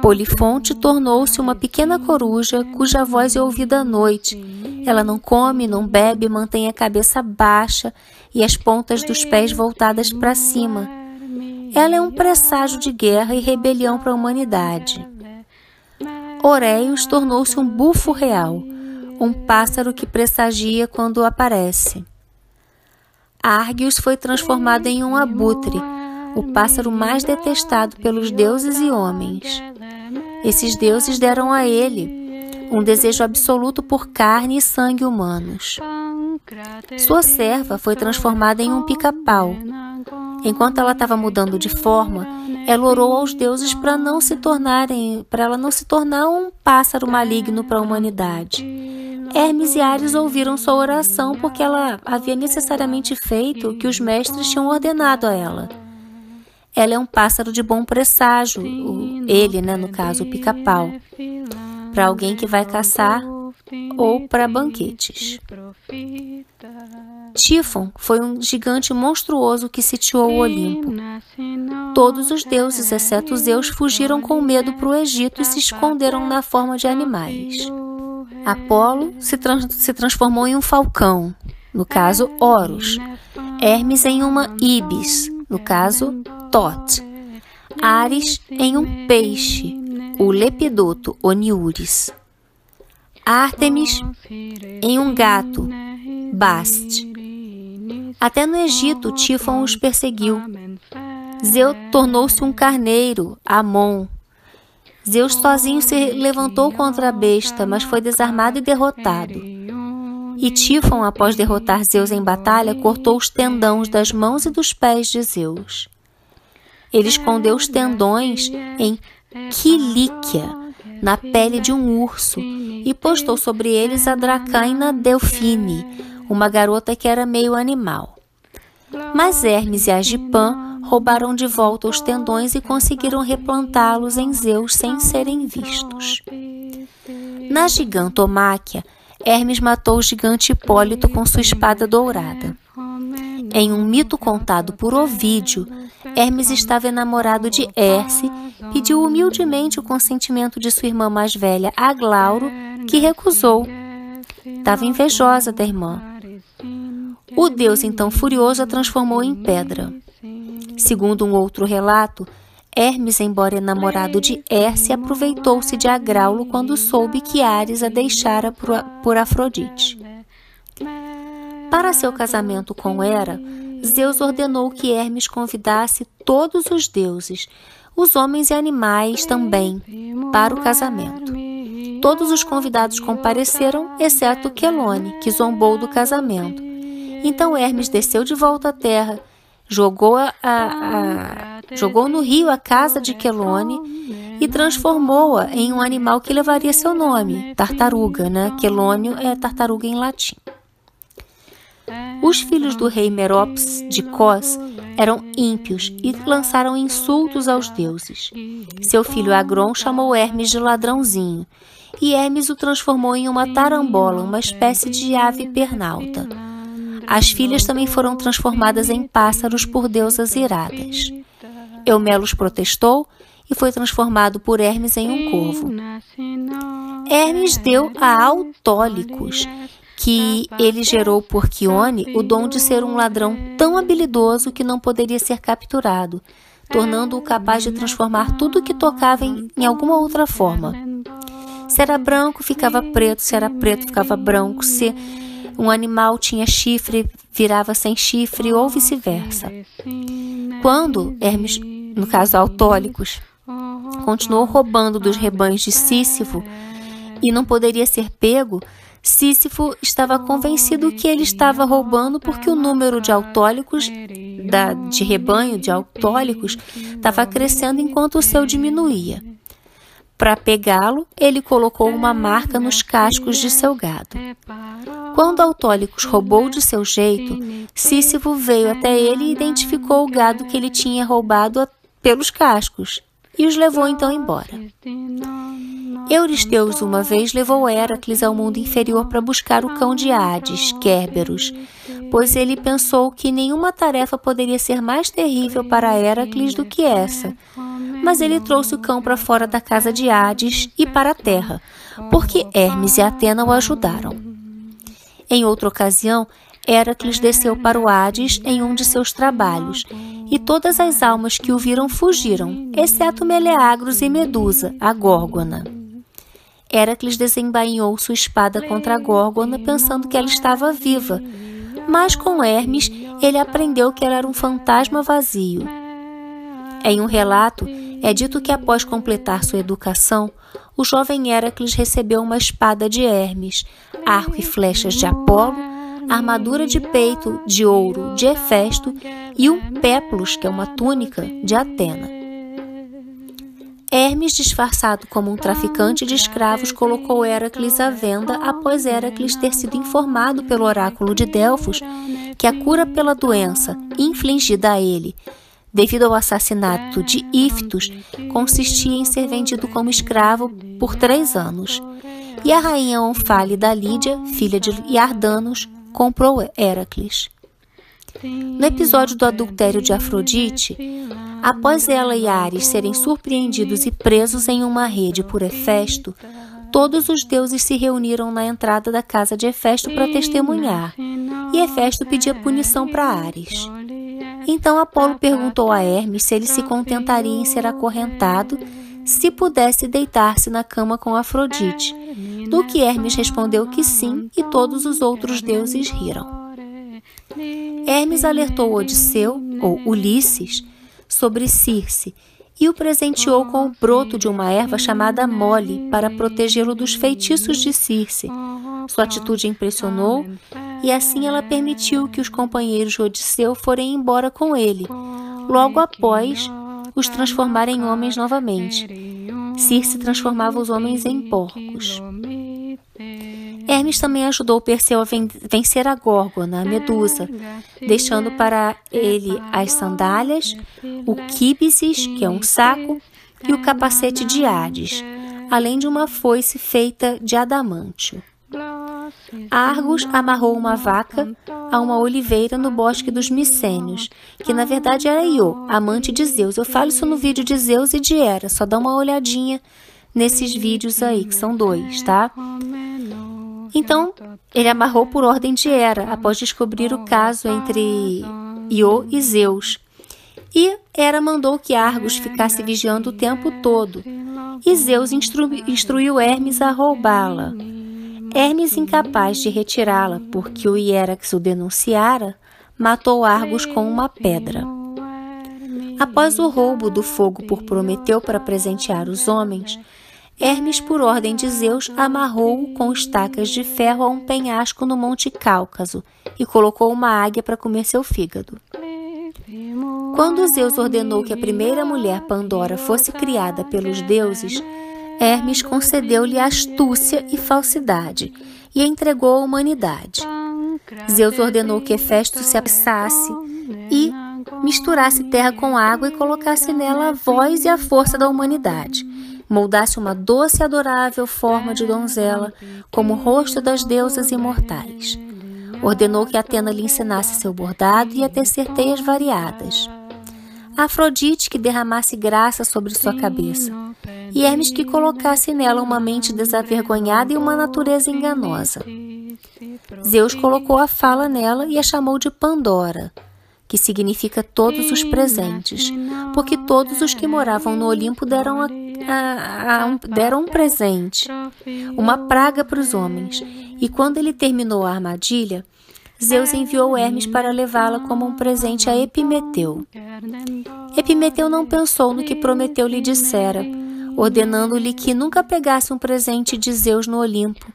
Polifonte tornou-se uma pequena coruja cuja voz é ouvida à noite. Ela não come, não bebe, mantém a cabeça baixa e as pontas dos pés voltadas para cima. Ela é um presságio de guerra e rebelião para a humanidade. Oreios tornou-se um bufo real, um pássaro que pressagia quando aparece. Argios foi transformado em um abutre, o pássaro mais detestado pelos deuses e homens. Esses deuses deram a ele um desejo absoluto por carne e sangue humanos. Sua serva foi transformada em um pica-pau. Enquanto ela estava mudando de forma, ela orou aos deuses para não se tornarem, para ela não se tornar um pássaro maligno para a humanidade. Hermes e Ares ouviram sua oração porque ela havia necessariamente feito o que os mestres tinham ordenado a ela. Ela é um pássaro de bom presságio, ele, né, no caso, o pica-pau, para alguém que vai caçar ou para banquetes. Tifon foi um gigante monstruoso que sitiou o Olimpo. Todos os deuses, exceto Zeus, fugiram com medo para o Egito e se esconderam na forma de animais. Apolo se, trans se transformou em um falcão, no caso Horus. Hermes em uma ibis, no caso Tot. Ares em um peixe, o lepidoto Oniures. Ártemis em um gato, Bast. Até no Egito, Tifon os perseguiu. Zeu tornou-se um carneiro, Amon. Zeus sozinho se levantou contra a besta, mas foi desarmado e derrotado. E Tifon, após derrotar Zeus em batalha, cortou os tendões das mãos e dos pés de Zeus. Ele escondeu os tendões em Quilíquia, na pele de um urso e postou sobre eles a Dracaina Delfine, uma garota que era meio animal. Mas Hermes e Agipã roubaram de volta os tendões e conseguiram replantá-los em Zeus sem serem vistos. Na gigantomáquia, Hermes matou o gigante Hipólito com sua espada dourada. Em um mito contado por Ovídio, Hermes estava enamorado de Erce, pediu humildemente o consentimento de sua irmã mais velha, Aglauro, que recusou. Estava invejosa da irmã. O deus, então furioso, a transformou em pedra. Segundo um outro relato, Hermes, embora enamorado de Erce, aproveitou-se de Agraulo quando soube que Ares a deixara por Afrodite. Para seu casamento com Hera, Zeus ordenou que Hermes convidasse todos os deuses, os homens e animais também, para o casamento. Todos os convidados compareceram, exceto Quelone, que zombou do casamento. Então Hermes desceu de volta à terra, jogou, a, a, jogou no rio a casa de Quelone e transformou-a em um animal que levaria seu nome, tartaruga, né? Quelônio é tartaruga em latim. Os filhos do rei Merops de Cós eram ímpios e lançaram insultos aos deuses. Seu filho Agron chamou Hermes de ladrãozinho, e Hermes o transformou em uma tarambola, uma espécie de ave pernalta. As filhas também foram transformadas em pássaros por deusas iradas. Eumelos protestou e foi transformado por Hermes em um corvo. Hermes deu a Autólicos, que ele gerou por Chione o dom de ser um ladrão tão habilidoso que não poderia ser capturado, tornando-o capaz de transformar tudo que tocava em, em alguma outra forma. Se era branco, ficava preto, se era preto, ficava branco, se um animal tinha chifre, virava sem chifre, ou vice-versa. Quando Hermes, no caso Autólicos, continuou roubando dos rebanhos de Sísifo e não poderia ser pego, Sísifo estava convencido que ele estava roubando porque o número de autólicos, da, de rebanho de autólicos, estava crescendo enquanto o seu diminuía. Para pegá-lo, ele colocou uma marca nos cascos de seu gado. Quando Autólicos roubou de seu jeito, Sísifo veio até ele e identificou o gado que ele tinha roubado pelos cascos e os levou então embora. Euristeus uma vez levou Heracles ao mundo inferior para buscar o cão de Hades, Kerberos, pois ele pensou que nenhuma tarefa poderia ser mais terrível para Heracles do que essa. Mas ele trouxe o cão para fora da casa de Hades e para a terra, porque Hermes e Atena o ajudaram. Em outra ocasião, Heracles desceu para o Hades em um de seus trabalhos, e todas as almas que o viram fugiram, exceto Meleagros e Medusa, a Górgona. Heracles desembainhou sua espada contra a Górgona, pensando que ela estava viva, mas com Hermes ele aprendeu que ela era um fantasma vazio. Em um relato, é dito que após completar sua educação, o jovem Heracles recebeu uma espada de Hermes, arco e flechas de Apolo armadura de peito de ouro de Hefesto e um péplos, que é uma túnica, de Atena. Hermes, disfarçado como um traficante de escravos, colocou Heracles à venda após Heracles ter sido informado pelo oráculo de Delfos que a cura pela doença infligida a ele devido ao assassinato de Iftos, consistia em ser vendido como escravo por três anos. E a rainha Onfale da Lídia, filha de Iardanos, comprou Heracles. No episódio do adultério de Afrodite, após ela e Ares serem surpreendidos e presos em uma rede por Hefesto, todos os deuses se reuniram na entrada da casa de Hefesto para testemunhar, e Hefesto pedia punição para Ares. Então Apolo perguntou a Hermes se ele se contentaria em ser acorrentado se pudesse deitar-se na cama com Afrodite. Do que Hermes respondeu que sim, e todos os outros deuses riram. Hermes alertou Odisseu, ou Ulisses, sobre Circe e o presenteou com o broto de uma erva chamada mole para protegê-lo dos feitiços de Circe. Sua atitude impressionou e assim ela permitiu que os companheiros de Odisseu forem embora com ele. Logo após, os transformar em homens novamente. Circe transformava os homens em porcos. Hermes também ajudou Perseu a vencer a Górgona, a Medusa, deixando para ele as sandálias, o quíbices, que é um saco, e o capacete de Hades, além de uma foice feita de adamantio. Argos amarrou uma vaca a uma oliveira no bosque dos Micênios, que na verdade era Io, amante de Zeus. Eu falo isso no vídeo de Zeus e de Hera, só dá uma olhadinha nesses vídeos aí, que são dois, tá? Então, ele amarrou por ordem de Hera, após descobrir o caso entre Io e Zeus. E Hera mandou que Argos ficasse vigiando o tempo todo, e Zeus instru instruiu Hermes a roubá-la. Hermes, incapaz de retirá-la porque o Hierax o denunciara, matou Argos com uma pedra. Após o roubo do fogo por Prometeu para presentear os homens, Hermes, por ordem de Zeus, amarrou-o com estacas de ferro a um penhasco no Monte Cáucaso e colocou uma águia para comer seu fígado. Quando Zeus ordenou que a primeira mulher Pandora fosse criada pelos deuses, Hermes concedeu-lhe astúcia e falsidade e entregou a humanidade. Zeus ordenou que Hefesto se apressasse e misturasse terra com água e colocasse nela a voz e a força da humanidade. Moldasse uma doce e adorável forma de donzela, como o rosto das deusas imortais. Ordenou que Atena lhe ensinasse seu bordado e a tecer teias variadas. Afrodite que derramasse graça sobre sua cabeça, e Hermes que colocasse nela uma mente desavergonhada e uma natureza enganosa. Zeus colocou a fala nela e a chamou de Pandora, que significa todos os presentes, porque todos os que moravam no Olimpo deram, a, a, a deram um presente, uma praga para os homens. E quando ele terminou a armadilha, Zeus enviou Hermes para levá-la como um presente a Epimeteu. Epimeteu não pensou no que Prometeu lhe dissera, ordenando-lhe que nunca pegasse um presente de Zeus no Olimpo,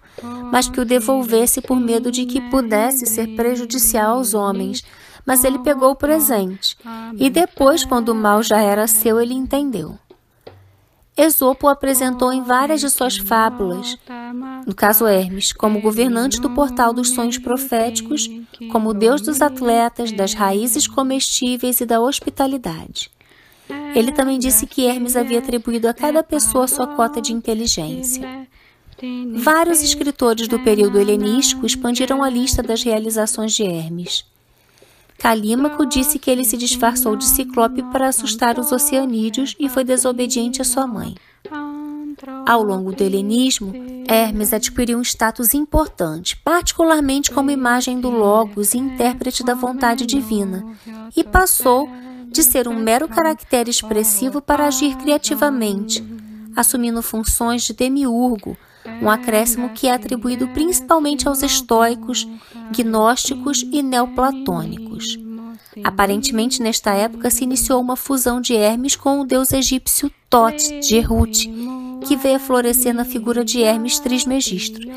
mas que o devolvesse por medo de que pudesse ser prejudicial aos homens. Mas ele pegou o presente, e depois, quando o mal já era seu, ele entendeu. Esopo apresentou em várias de suas fábulas, no caso Hermes, como governante do portal dos sonhos proféticos, como deus dos atletas, das raízes comestíveis e da hospitalidade. Ele também disse que Hermes havia atribuído a cada pessoa sua cota de inteligência. Vários escritores do período helenístico expandiram a lista das realizações de Hermes. Calímaco disse que ele se disfarçou de ciclope para assustar os oceanídeos e foi desobediente à sua mãe. Ao longo do helenismo, Hermes adquiriu um status importante, particularmente como imagem do Logos e intérprete da vontade divina, e passou de ser um mero caractere expressivo para agir criativamente, assumindo funções de demiurgo, um acréscimo que é atribuído principalmente aos estoicos, gnósticos e neoplatônicos. Aparentemente, nesta época, se iniciou uma fusão de Hermes com o deus egípcio Tot, de que veio a florescer na figura de Hermes Trismegistro.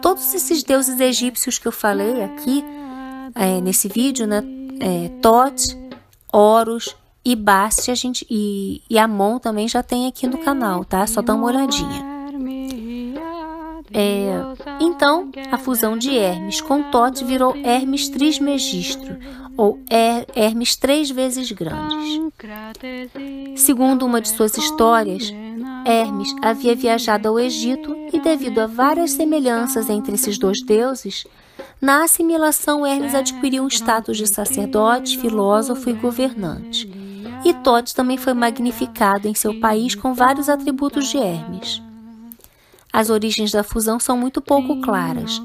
Todos esses deuses egípcios que eu falei aqui, é, nesse vídeo, né, é, Horus e Basti a gente, e, e Amon também já tem aqui no canal, tá? Só dá uma olhadinha. É, então, a fusão de Hermes com Tote virou Hermes Trismegistro, ou Her Hermes três vezes grandes. Segundo uma de suas histórias, Hermes havia viajado ao Egito e, devido a várias semelhanças entre esses dois deuses, na assimilação Hermes adquiriu um status de sacerdote, filósofo e governante. E Tote também foi magnificado em seu país com vários atributos de Hermes. As origens da fusão são muito pouco claras,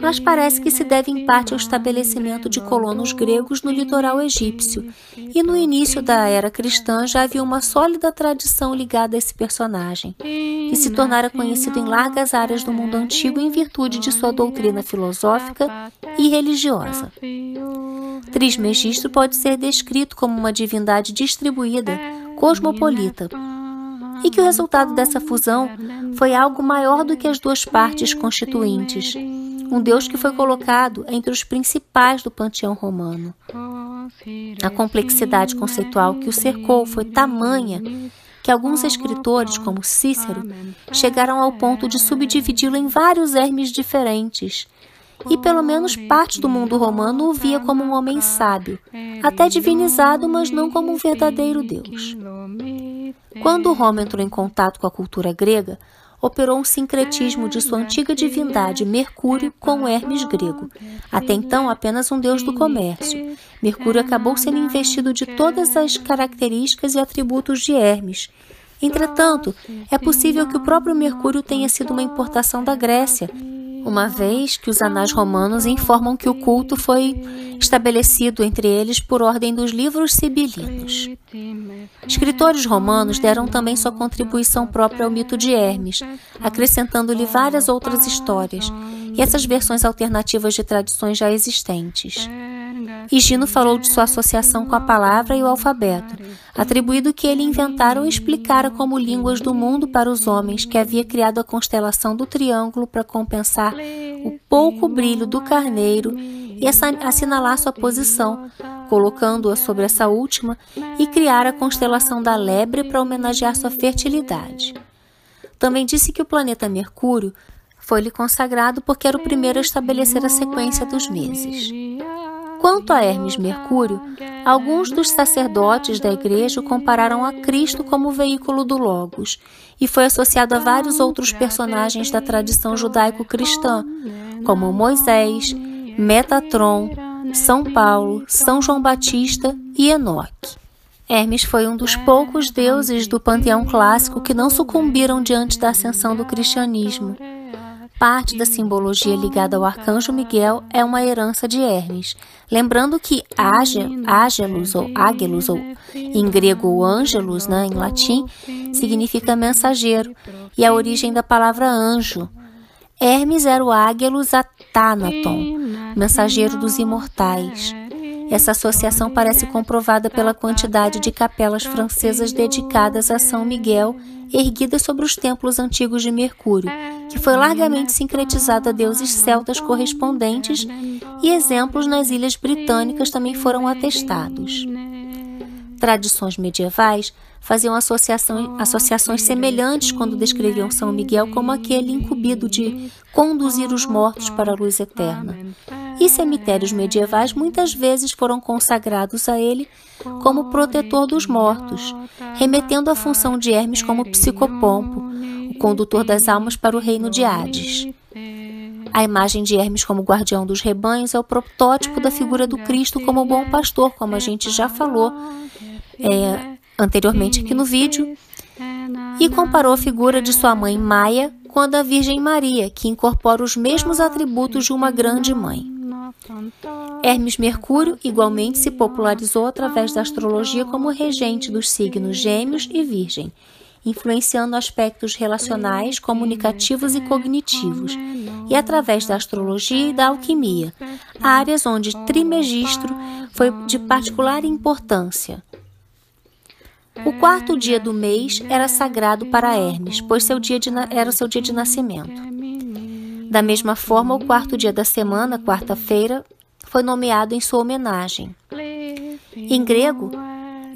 mas parece que se deve em parte ao estabelecimento de colonos gregos no litoral egípcio, e no início da era cristã já havia uma sólida tradição ligada a esse personagem, que se tornara conhecido em largas áreas do mundo antigo em virtude de sua doutrina filosófica e religiosa. Trismegisto pode ser descrito como uma divindade distribuída, cosmopolita, e que o resultado dessa fusão foi algo maior do que as duas partes constituintes, um Deus que foi colocado entre os principais do panteão romano. A complexidade conceitual que o cercou foi tamanha que alguns escritores, como Cícero, chegaram ao ponto de subdividi-lo em vários Hermes diferentes. E pelo menos parte do mundo romano o via como um homem sábio, até divinizado, mas não como um verdadeiro Deus. Quando Roma entrou em contato com a cultura grega, operou um sincretismo de sua antiga divindade, Mercúrio, com Hermes grego, até então apenas um deus do comércio. Mercúrio acabou sendo investido de todas as características e atributos de Hermes. Entretanto, é possível que o próprio Mercúrio tenha sido uma importação da Grécia, uma vez que os anais romanos informam que o culto foi estabelecido entre eles por ordem dos livros sibilinos. Escritores romanos deram também sua contribuição própria ao mito de Hermes, acrescentando-lhe várias outras histórias e essas versões alternativas de tradições já existentes. Higino falou de sua associação com a palavra e o alfabeto, atribuído que ele inventara ou explicara como línguas do mundo para os homens, que havia criado a constelação do triângulo para compensar o pouco brilho do carneiro e assinalar sua posição, colocando-a sobre essa última, e criar a constelação da lebre para homenagear sua fertilidade. Também disse que o planeta Mercúrio foi-lhe consagrado porque era o primeiro a estabelecer a sequência dos meses. Quanto a Hermes Mercúrio, alguns dos sacerdotes da igreja o compararam a Cristo como veículo do Logos e foi associado a vários outros personagens da tradição judaico-cristã, como Moisés, Metatron, São Paulo, São João Batista e Enoque. Hermes foi um dos poucos deuses do panteão clássico que não sucumbiram diante da ascensão do cristianismo. Parte da simbologia ligada ao arcanjo Miguel é uma herança de Hermes, lembrando que Ágelus ou Ágelus, ou em grego ou Angelus, né, em latim, significa mensageiro, e a origem da palavra anjo. Hermes era o Ágelus Athanaton, mensageiro dos imortais. Essa associação parece comprovada pela quantidade de capelas francesas dedicadas a São Miguel, erguidas sobre os templos antigos de Mercúrio, que foi largamente sincretizada a deuses celtas correspondentes, e exemplos nas ilhas britânicas também foram atestados. Tradições medievais faziam associações semelhantes quando descreviam São Miguel como aquele incumbido de conduzir os mortos para a luz eterna. E cemitérios medievais muitas vezes foram consagrados a ele como protetor dos mortos, remetendo à função de Hermes como psicopompo, o condutor das almas para o reino de Hades. A imagem de Hermes como guardião dos rebanhos é o protótipo da figura do Cristo como bom pastor, como a gente já falou é, anteriormente aqui no vídeo, e comparou a figura de sua mãe Maia com a da Virgem Maria, que incorpora os mesmos atributos de uma grande mãe. Hermes Mercúrio igualmente se popularizou através da astrologia como regente dos signos Gêmeos e Virgem, influenciando aspectos relacionais, comunicativos e cognitivos, e através da astrologia e da alquimia, áreas onde Trimegistro foi de particular importância. O quarto dia do mês era sagrado para Hermes, pois seu dia era seu dia de nascimento. Da mesma forma, o quarto dia da semana, quarta-feira, foi nomeado em sua homenagem. Em grego,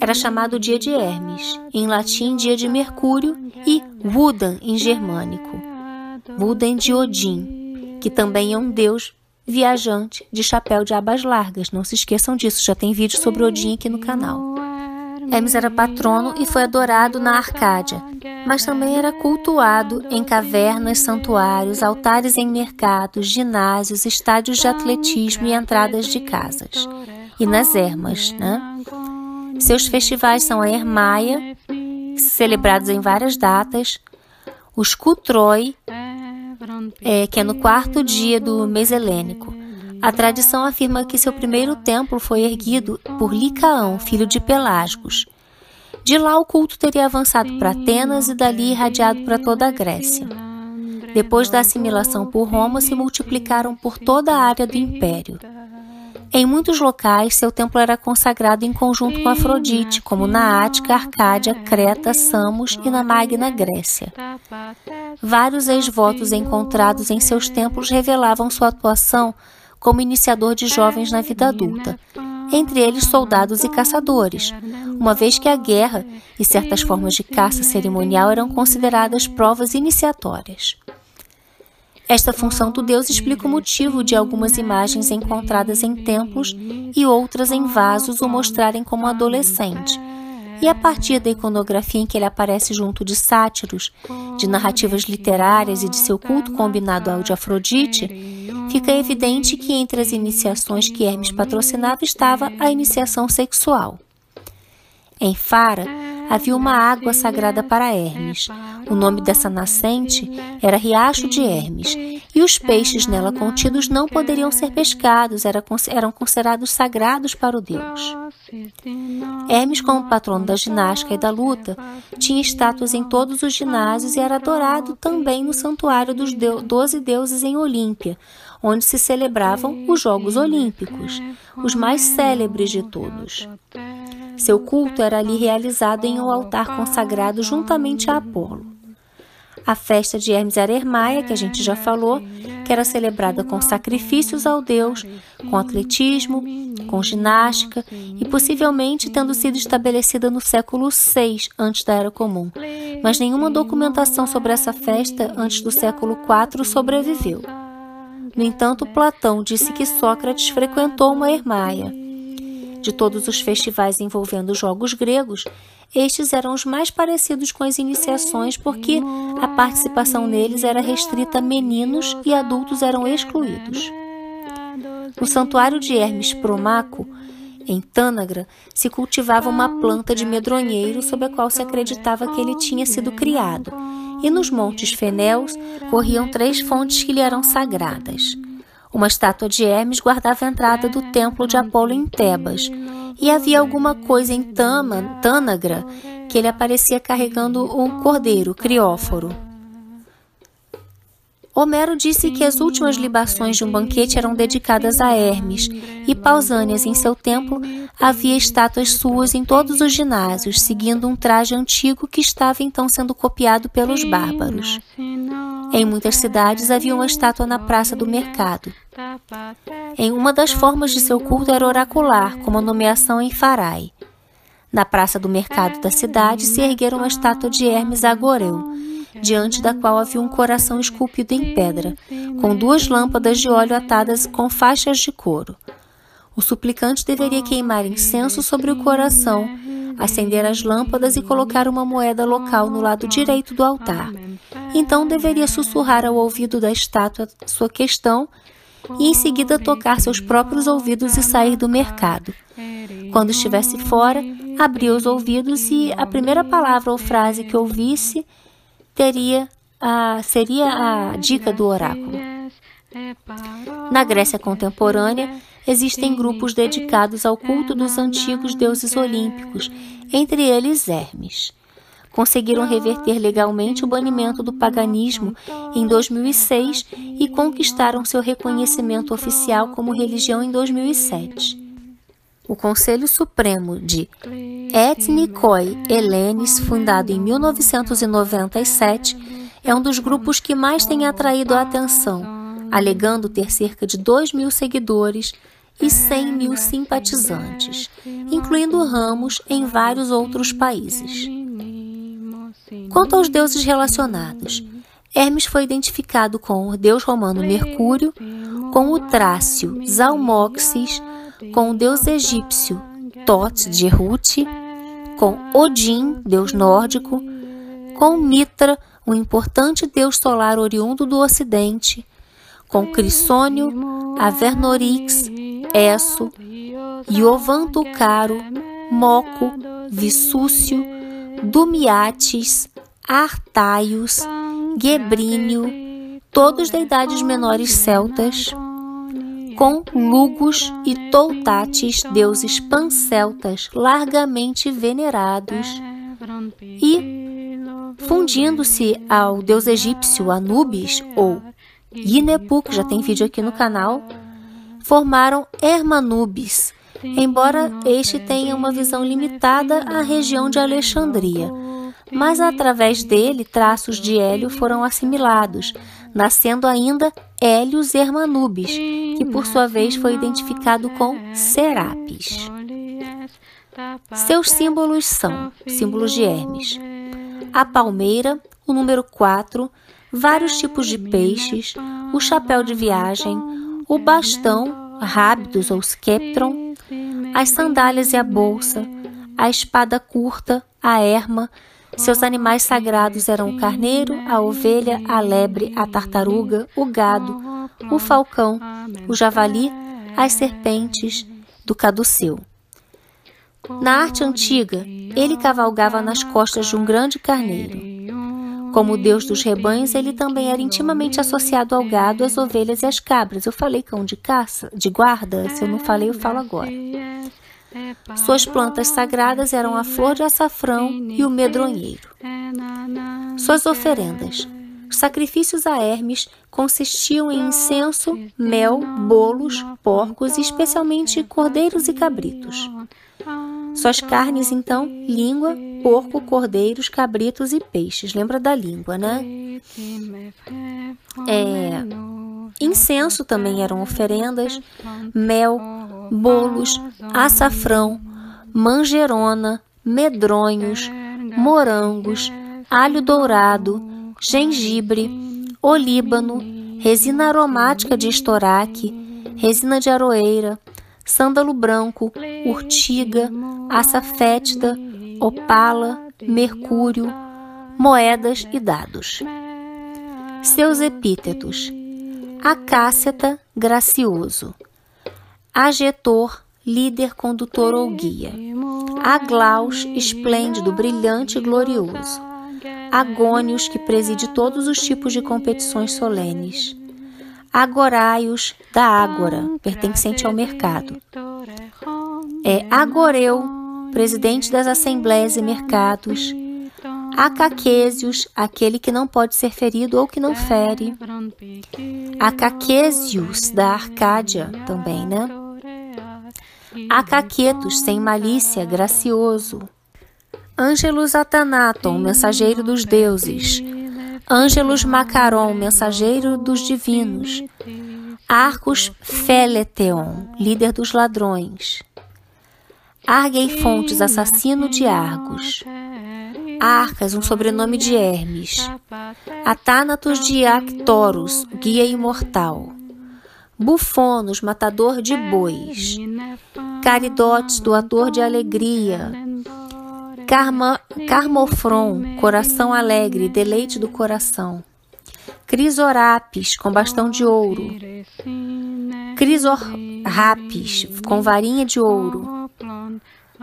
era chamado dia de Hermes, em latim dia de Mercúrio, e Wodan em germânico, Wodan de Odin, que também é um deus viajante de chapéu de abas largas. Não se esqueçam disso, já tem vídeo sobre Odin aqui no canal. Hermes era patrono e foi adorado na Arcádia, mas também era cultuado em cavernas, santuários, altares em mercados, ginásios, estádios de atletismo e entradas de casas. E nas ermas, né? Seus festivais são a Ermaia, celebrados em várias datas, os Cutroi, é, que é no quarto dia do mês helênico. A tradição afirma que seu primeiro templo foi erguido por Licaão, filho de Pelasgos. De lá o culto teria avançado para Atenas e dali irradiado para toda a Grécia. Depois da assimilação por Roma, se multiplicaram por toda a área do império. Em muitos locais, seu templo era consagrado em conjunto com Afrodite, como na Ática, Arcádia, Creta, Samos e na Magna Grécia. Vários ex-votos encontrados em seus templos revelavam sua atuação como iniciador de jovens na vida adulta, entre eles soldados e caçadores, uma vez que a guerra e certas formas de caça cerimonial eram consideradas provas iniciatórias. Esta função do Deus explica o motivo de algumas imagens encontradas em templos e outras em vasos o mostrarem como adolescente. E a partir da iconografia em que ele aparece junto de sátiros, de narrativas literárias e de seu culto combinado ao de Afrodite, fica evidente que entre as iniciações que Hermes patrocinava estava a iniciação sexual. Em Fara, havia uma água sagrada para Hermes. O nome dessa nascente era Riacho de Hermes, e os peixes nela contidos não poderiam ser pescados, eram considerados sagrados para o deus. Hermes, como patrono da ginástica e da luta, tinha estátuas em todos os ginásios e era adorado também no santuário dos doze deuses em Olímpia, onde se celebravam os Jogos Olímpicos, os mais célebres de todos. Seu culto era ali realizado em um altar consagrado juntamente a Apolo. A festa de Hermes era Hermaia, que a gente já falou, que era celebrada com sacrifícios ao deus, com atletismo, com ginástica e possivelmente tendo sido estabelecida no século VI antes da Era Comum. Mas nenhuma documentação sobre essa festa antes do século IV sobreviveu. No entanto, Platão disse que Sócrates frequentou uma Hermaia. De todos os festivais envolvendo jogos gregos, estes eram os mais parecidos com as iniciações porque a participação neles era restrita a meninos e adultos eram excluídos. No santuário de Hermes Promaco, em Tânagra, se cultivava uma planta de medronheiro sob a qual se acreditava que ele tinha sido criado, e nos montes Fenéus corriam três fontes que lhe eram sagradas. Uma estátua de Hermes guardava a entrada do templo de Apolo em Tebas, e havia alguma coisa em Tama, Tânagra que ele aparecia carregando um cordeiro, Crióforo. Homero disse que as últimas libações de um banquete eram dedicadas a Hermes, e Pausânias, em seu templo, havia estátuas suas em todos os ginásios, seguindo um traje antigo que estava então sendo copiado pelos bárbaros. Em muitas cidades havia uma estátua na praça do mercado. Em uma das formas de seu culto era oracular, como a nomeação em Farai. Na praça do mercado da cidade se erguera uma estátua de Hermes Agoreu, diante da qual havia um coração esculpido em pedra, com duas lâmpadas de óleo atadas com faixas de couro. O suplicante deveria queimar incenso sobre o coração, acender as lâmpadas e colocar uma moeda local no lado direito do altar. Então deveria sussurrar ao ouvido da estátua sua questão e em seguida tocar seus próprios ouvidos e sair do mercado. Quando estivesse fora, abria os ouvidos e a primeira palavra ou frase que ouvisse teria a, seria a dica do oráculo. Na Grécia contemporânea, existem grupos dedicados ao culto dos antigos deuses olímpicos, entre eles Hermes. Conseguiram reverter legalmente o banimento do paganismo em 2006 e conquistaram seu reconhecimento oficial como religião em 2007. O Conselho Supremo de Ethnikoi Helenes, fundado em 1997, é um dos grupos que mais tem atraído a atenção, alegando ter cerca de 2 mil seguidores e 100 mil simpatizantes, incluindo ramos em vários outros países. Quanto aos deuses relacionados, Hermes foi identificado com o deus romano Mercúrio, com o trácio Zalmoxis, com o deus egípcio Tot de Ruti, com Odin, deus nórdico, com Mitra, um importante deus solar oriundo do Ocidente, com Crissônio, Avernorix, Esso, Iovan Tucaro, Moco, Vissúcio, Dumiates, Artaios, Gebrínio, todos deidades menores celtas, com Lugos e Toutates, deuses panceltas largamente venerados, e, fundindo-se ao deus egípcio Anubis, ou Inepu, que já tem vídeo aqui no canal, formaram Hermanubis, embora este tenha uma visão limitada à região de Alexandria. Mas através dele, traços de Hélio foram assimilados, nascendo ainda Hélios Hermanubis, que por sua vez foi identificado com Serapis. Seus símbolos são símbolos de Hermes: a palmeira, o número 4, vários tipos de peixes, o chapéu de viagem, o bastão, rábidos ou skeptron, as sandálias e a bolsa, a espada curta, a erma. Seus animais sagrados eram o carneiro, a ovelha, a lebre, a tartaruga, o gado, o falcão, o javali, as serpentes do caduceu. Na arte antiga, ele cavalgava nas costas de um grande carneiro. Como deus dos rebanhos, ele também era intimamente associado ao gado, às ovelhas e às cabras. Eu falei cão de caça, de guarda, se eu não falei, eu falo agora. Suas plantas sagradas eram a flor de açafrão e o medronheiro. Suas oferendas. Os sacrifícios a Hermes consistiam em incenso, mel, bolos, porcos e especialmente cordeiros e cabritos. Suas carnes, então, língua, porco, cordeiros, cabritos e peixes. Lembra da língua, né? É, incenso também eram oferendas, mel, bolos, açafrão, manjerona, medronhos, morangos, alho dourado, gengibre, olíbano, resina aromática de estoraque, resina de aroeira, sândalo branco, urtiga, açafétida, opala, mercúrio, moedas e dados. Seus epítetos: acáceta, gracioso, agetor, líder, condutor ou guia, aglaus, esplêndido, brilhante e glorioso, agônios, que preside todos os tipos de competições solenes, agoraios, da ágora, pertencente ao mercado, é agoreu, presidente das assembleias e mercados, Acaquésios, aquele que não pode ser ferido ou que não fere. Acaquésios, da Arcádia, também, né? Acaquetos, sem malícia, gracioso. Ângelus Atanaton, mensageiro dos deuses. Ângelus Macaron, mensageiro dos divinos. Arcos Feleteon, líder dos ladrões. Arguei Fontes, assassino de Argos. Arcas, um sobrenome de Hermes. Atánatos de Actorus, guia imortal. Bufonos, matador de bois. Caridotes, doador de alegria. Carma, Carmofron, coração alegre, deleite do coração. Crisorapis, com bastão de ouro. Crisorapis, com varinha de ouro.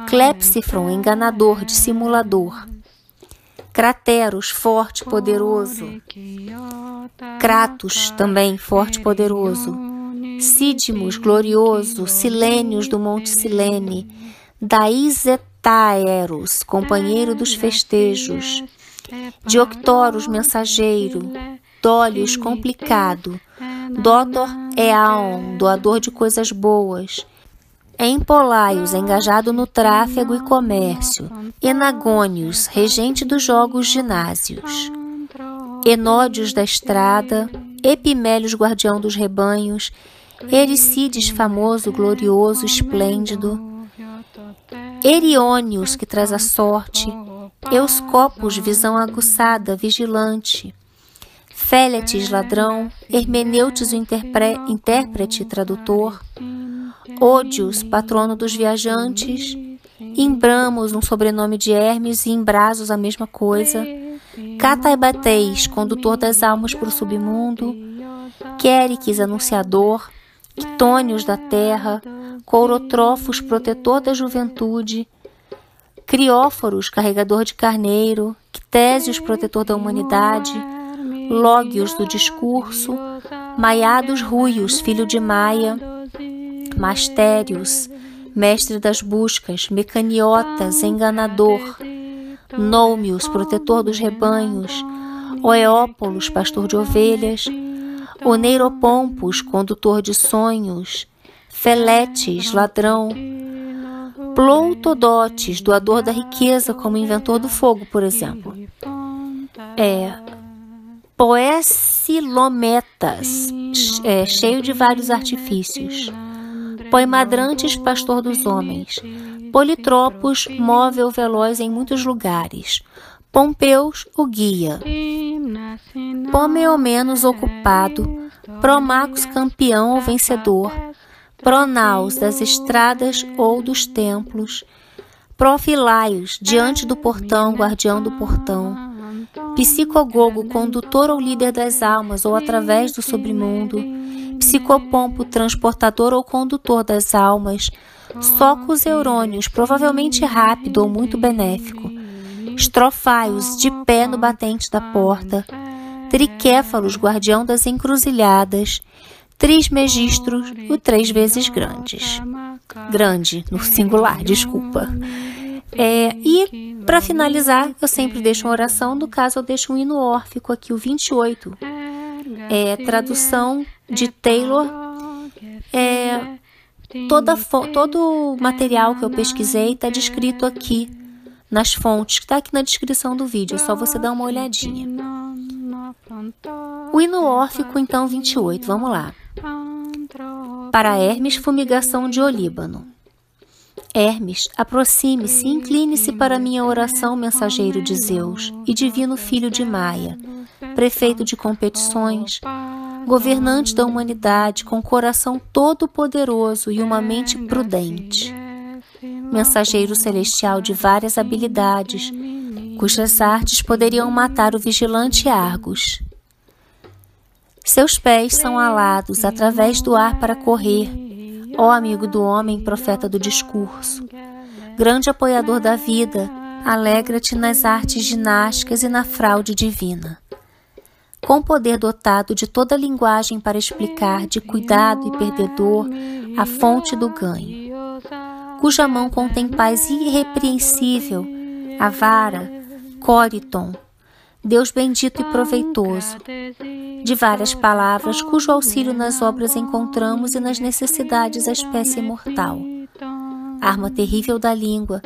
Clepsifron, enganador, dissimulador. Crateros, forte, poderoso. Kratos, também forte, poderoso. Sidmos, glorioso. Silênios do Monte Silene. Daizetaeros, companheiro dos festejos. Dioctoros, mensageiro. Dólios, complicado. Dotor Eaon, doador de coisas boas. Empolaios, engajado no tráfego e comércio. Enagônios, regente dos jogos ginásios. Enódios da estrada. Epimélios, guardião dos rebanhos. Ericides famoso, glorioso, esplêndido, Eriônios, que traz a sorte, Euscopos, visão aguçada, vigilante, Féletes, ladrão, Hermeneutes, o intérprete, tradutor, Ódios, patrono dos viajantes, Imbramos, um sobrenome de Hermes, e Imbrasos, a mesma coisa, Cataibateis, condutor das almas para o submundo, Quériques, anunciador, Quitônios da terra, Courotrofos, protetor da juventude, Crióforos, carregador de carneiro, Ctésios, protetor da humanidade, Lógios do discurso, Maiados Ruios, filho de Maia, Mastérios, mestre das buscas, Mecaniotas, enganador, Nômios, protetor dos rebanhos, Oeópolos, pastor de ovelhas, Oneiropompos, condutor de sonhos, Feletes, ladrão, Ploutodotes, doador da riqueza, como inventor do fogo, por exemplo. É, Poecilometas, é, cheio de vários artifícios. Poemadrantes, pastor dos homens. Politropos, móvel veloz em muitos lugares. Pompeus, o guia. Pomeomenos, ocupado. Promacos, campeão ou vencedor. Pronaus, das estradas ou dos templos. Profilaios, diante do portão, guardião do portão. Psicogogo, condutor ou líder das almas ou através do submundo. Psicopompo, transportador ou condutor das almas. Socos eurônios, provavelmente rápido ou muito benéfico. Estrofaios, de pé no batente da porta. Triquéfalos, guardião das encruzilhadas. Trismegistros, o três vezes grandes. Grande, no singular, desculpa. É, e, para finalizar, eu sempre deixo uma oração, no caso eu deixo um hino órfico aqui, o 28. É, tradução de Taylor. É, toda, todo o material que eu pesquisei está descrito aqui nas fontes, que está aqui na descrição do vídeo, é só você dar uma olhadinha. O hino órfico, então, 28, vamos lá. Para Hermes, fumigação de Olíbano. Hermes, aproxime-se e incline-se para minha oração, mensageiro de Zeus e divino filho de Maia, prefeito de competições, governante da humanidade com coração todo-poderoso e uma mente prudente, mensageiro celestial de várias habilidades, cujas artes poderiam matar o vigilante Argos. Seus pés são alados através do ar para correr. Ó amigo do homem, profeta do discurso, grande apoiador da vida, alegra-te nas artes ginásticas e na fraude divina. Com poder dotado de toda linguagem para explicar de cuidado e perdedor a fonte do ganho, cuja mão contém paz irrepreensível, a vara, Coriton, Deus bendito e proveitoso, de várias palavras, cujo auxílio nas obras encontramos e nas necessidades a espécie mortal. Arma terrível da língua,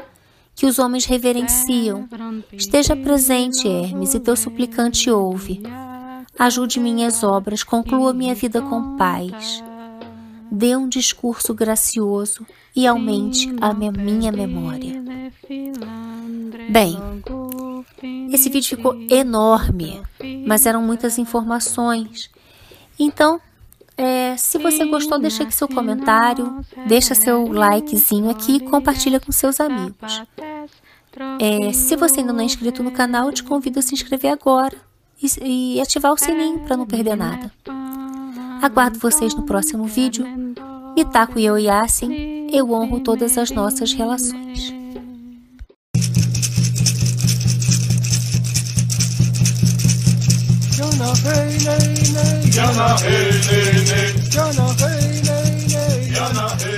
que os homens reverenciam. Esteja presente, Hermes, e teu suplicante ouve. Ajude minhas obras, conclua minha vida com paz. Dê um discurso gracioso e aumente a minha memória. Bem, esse vídeo ficou enorme, mas eram muitas informações. Então, é, se você gostou, deixa aqui seu comentário, deixa seu likezinho aqui e compartilha com seus amigos. É, se você ainda não é inscrito no canal, te convido a se inscrever agora e, e ativar o sininho para não perder nada. Aguardo vocês no próximo vídeo. Mitaco e eu, Yasin, eu honro todas as nossas relações. Jana hey hey Jana hey Jana hey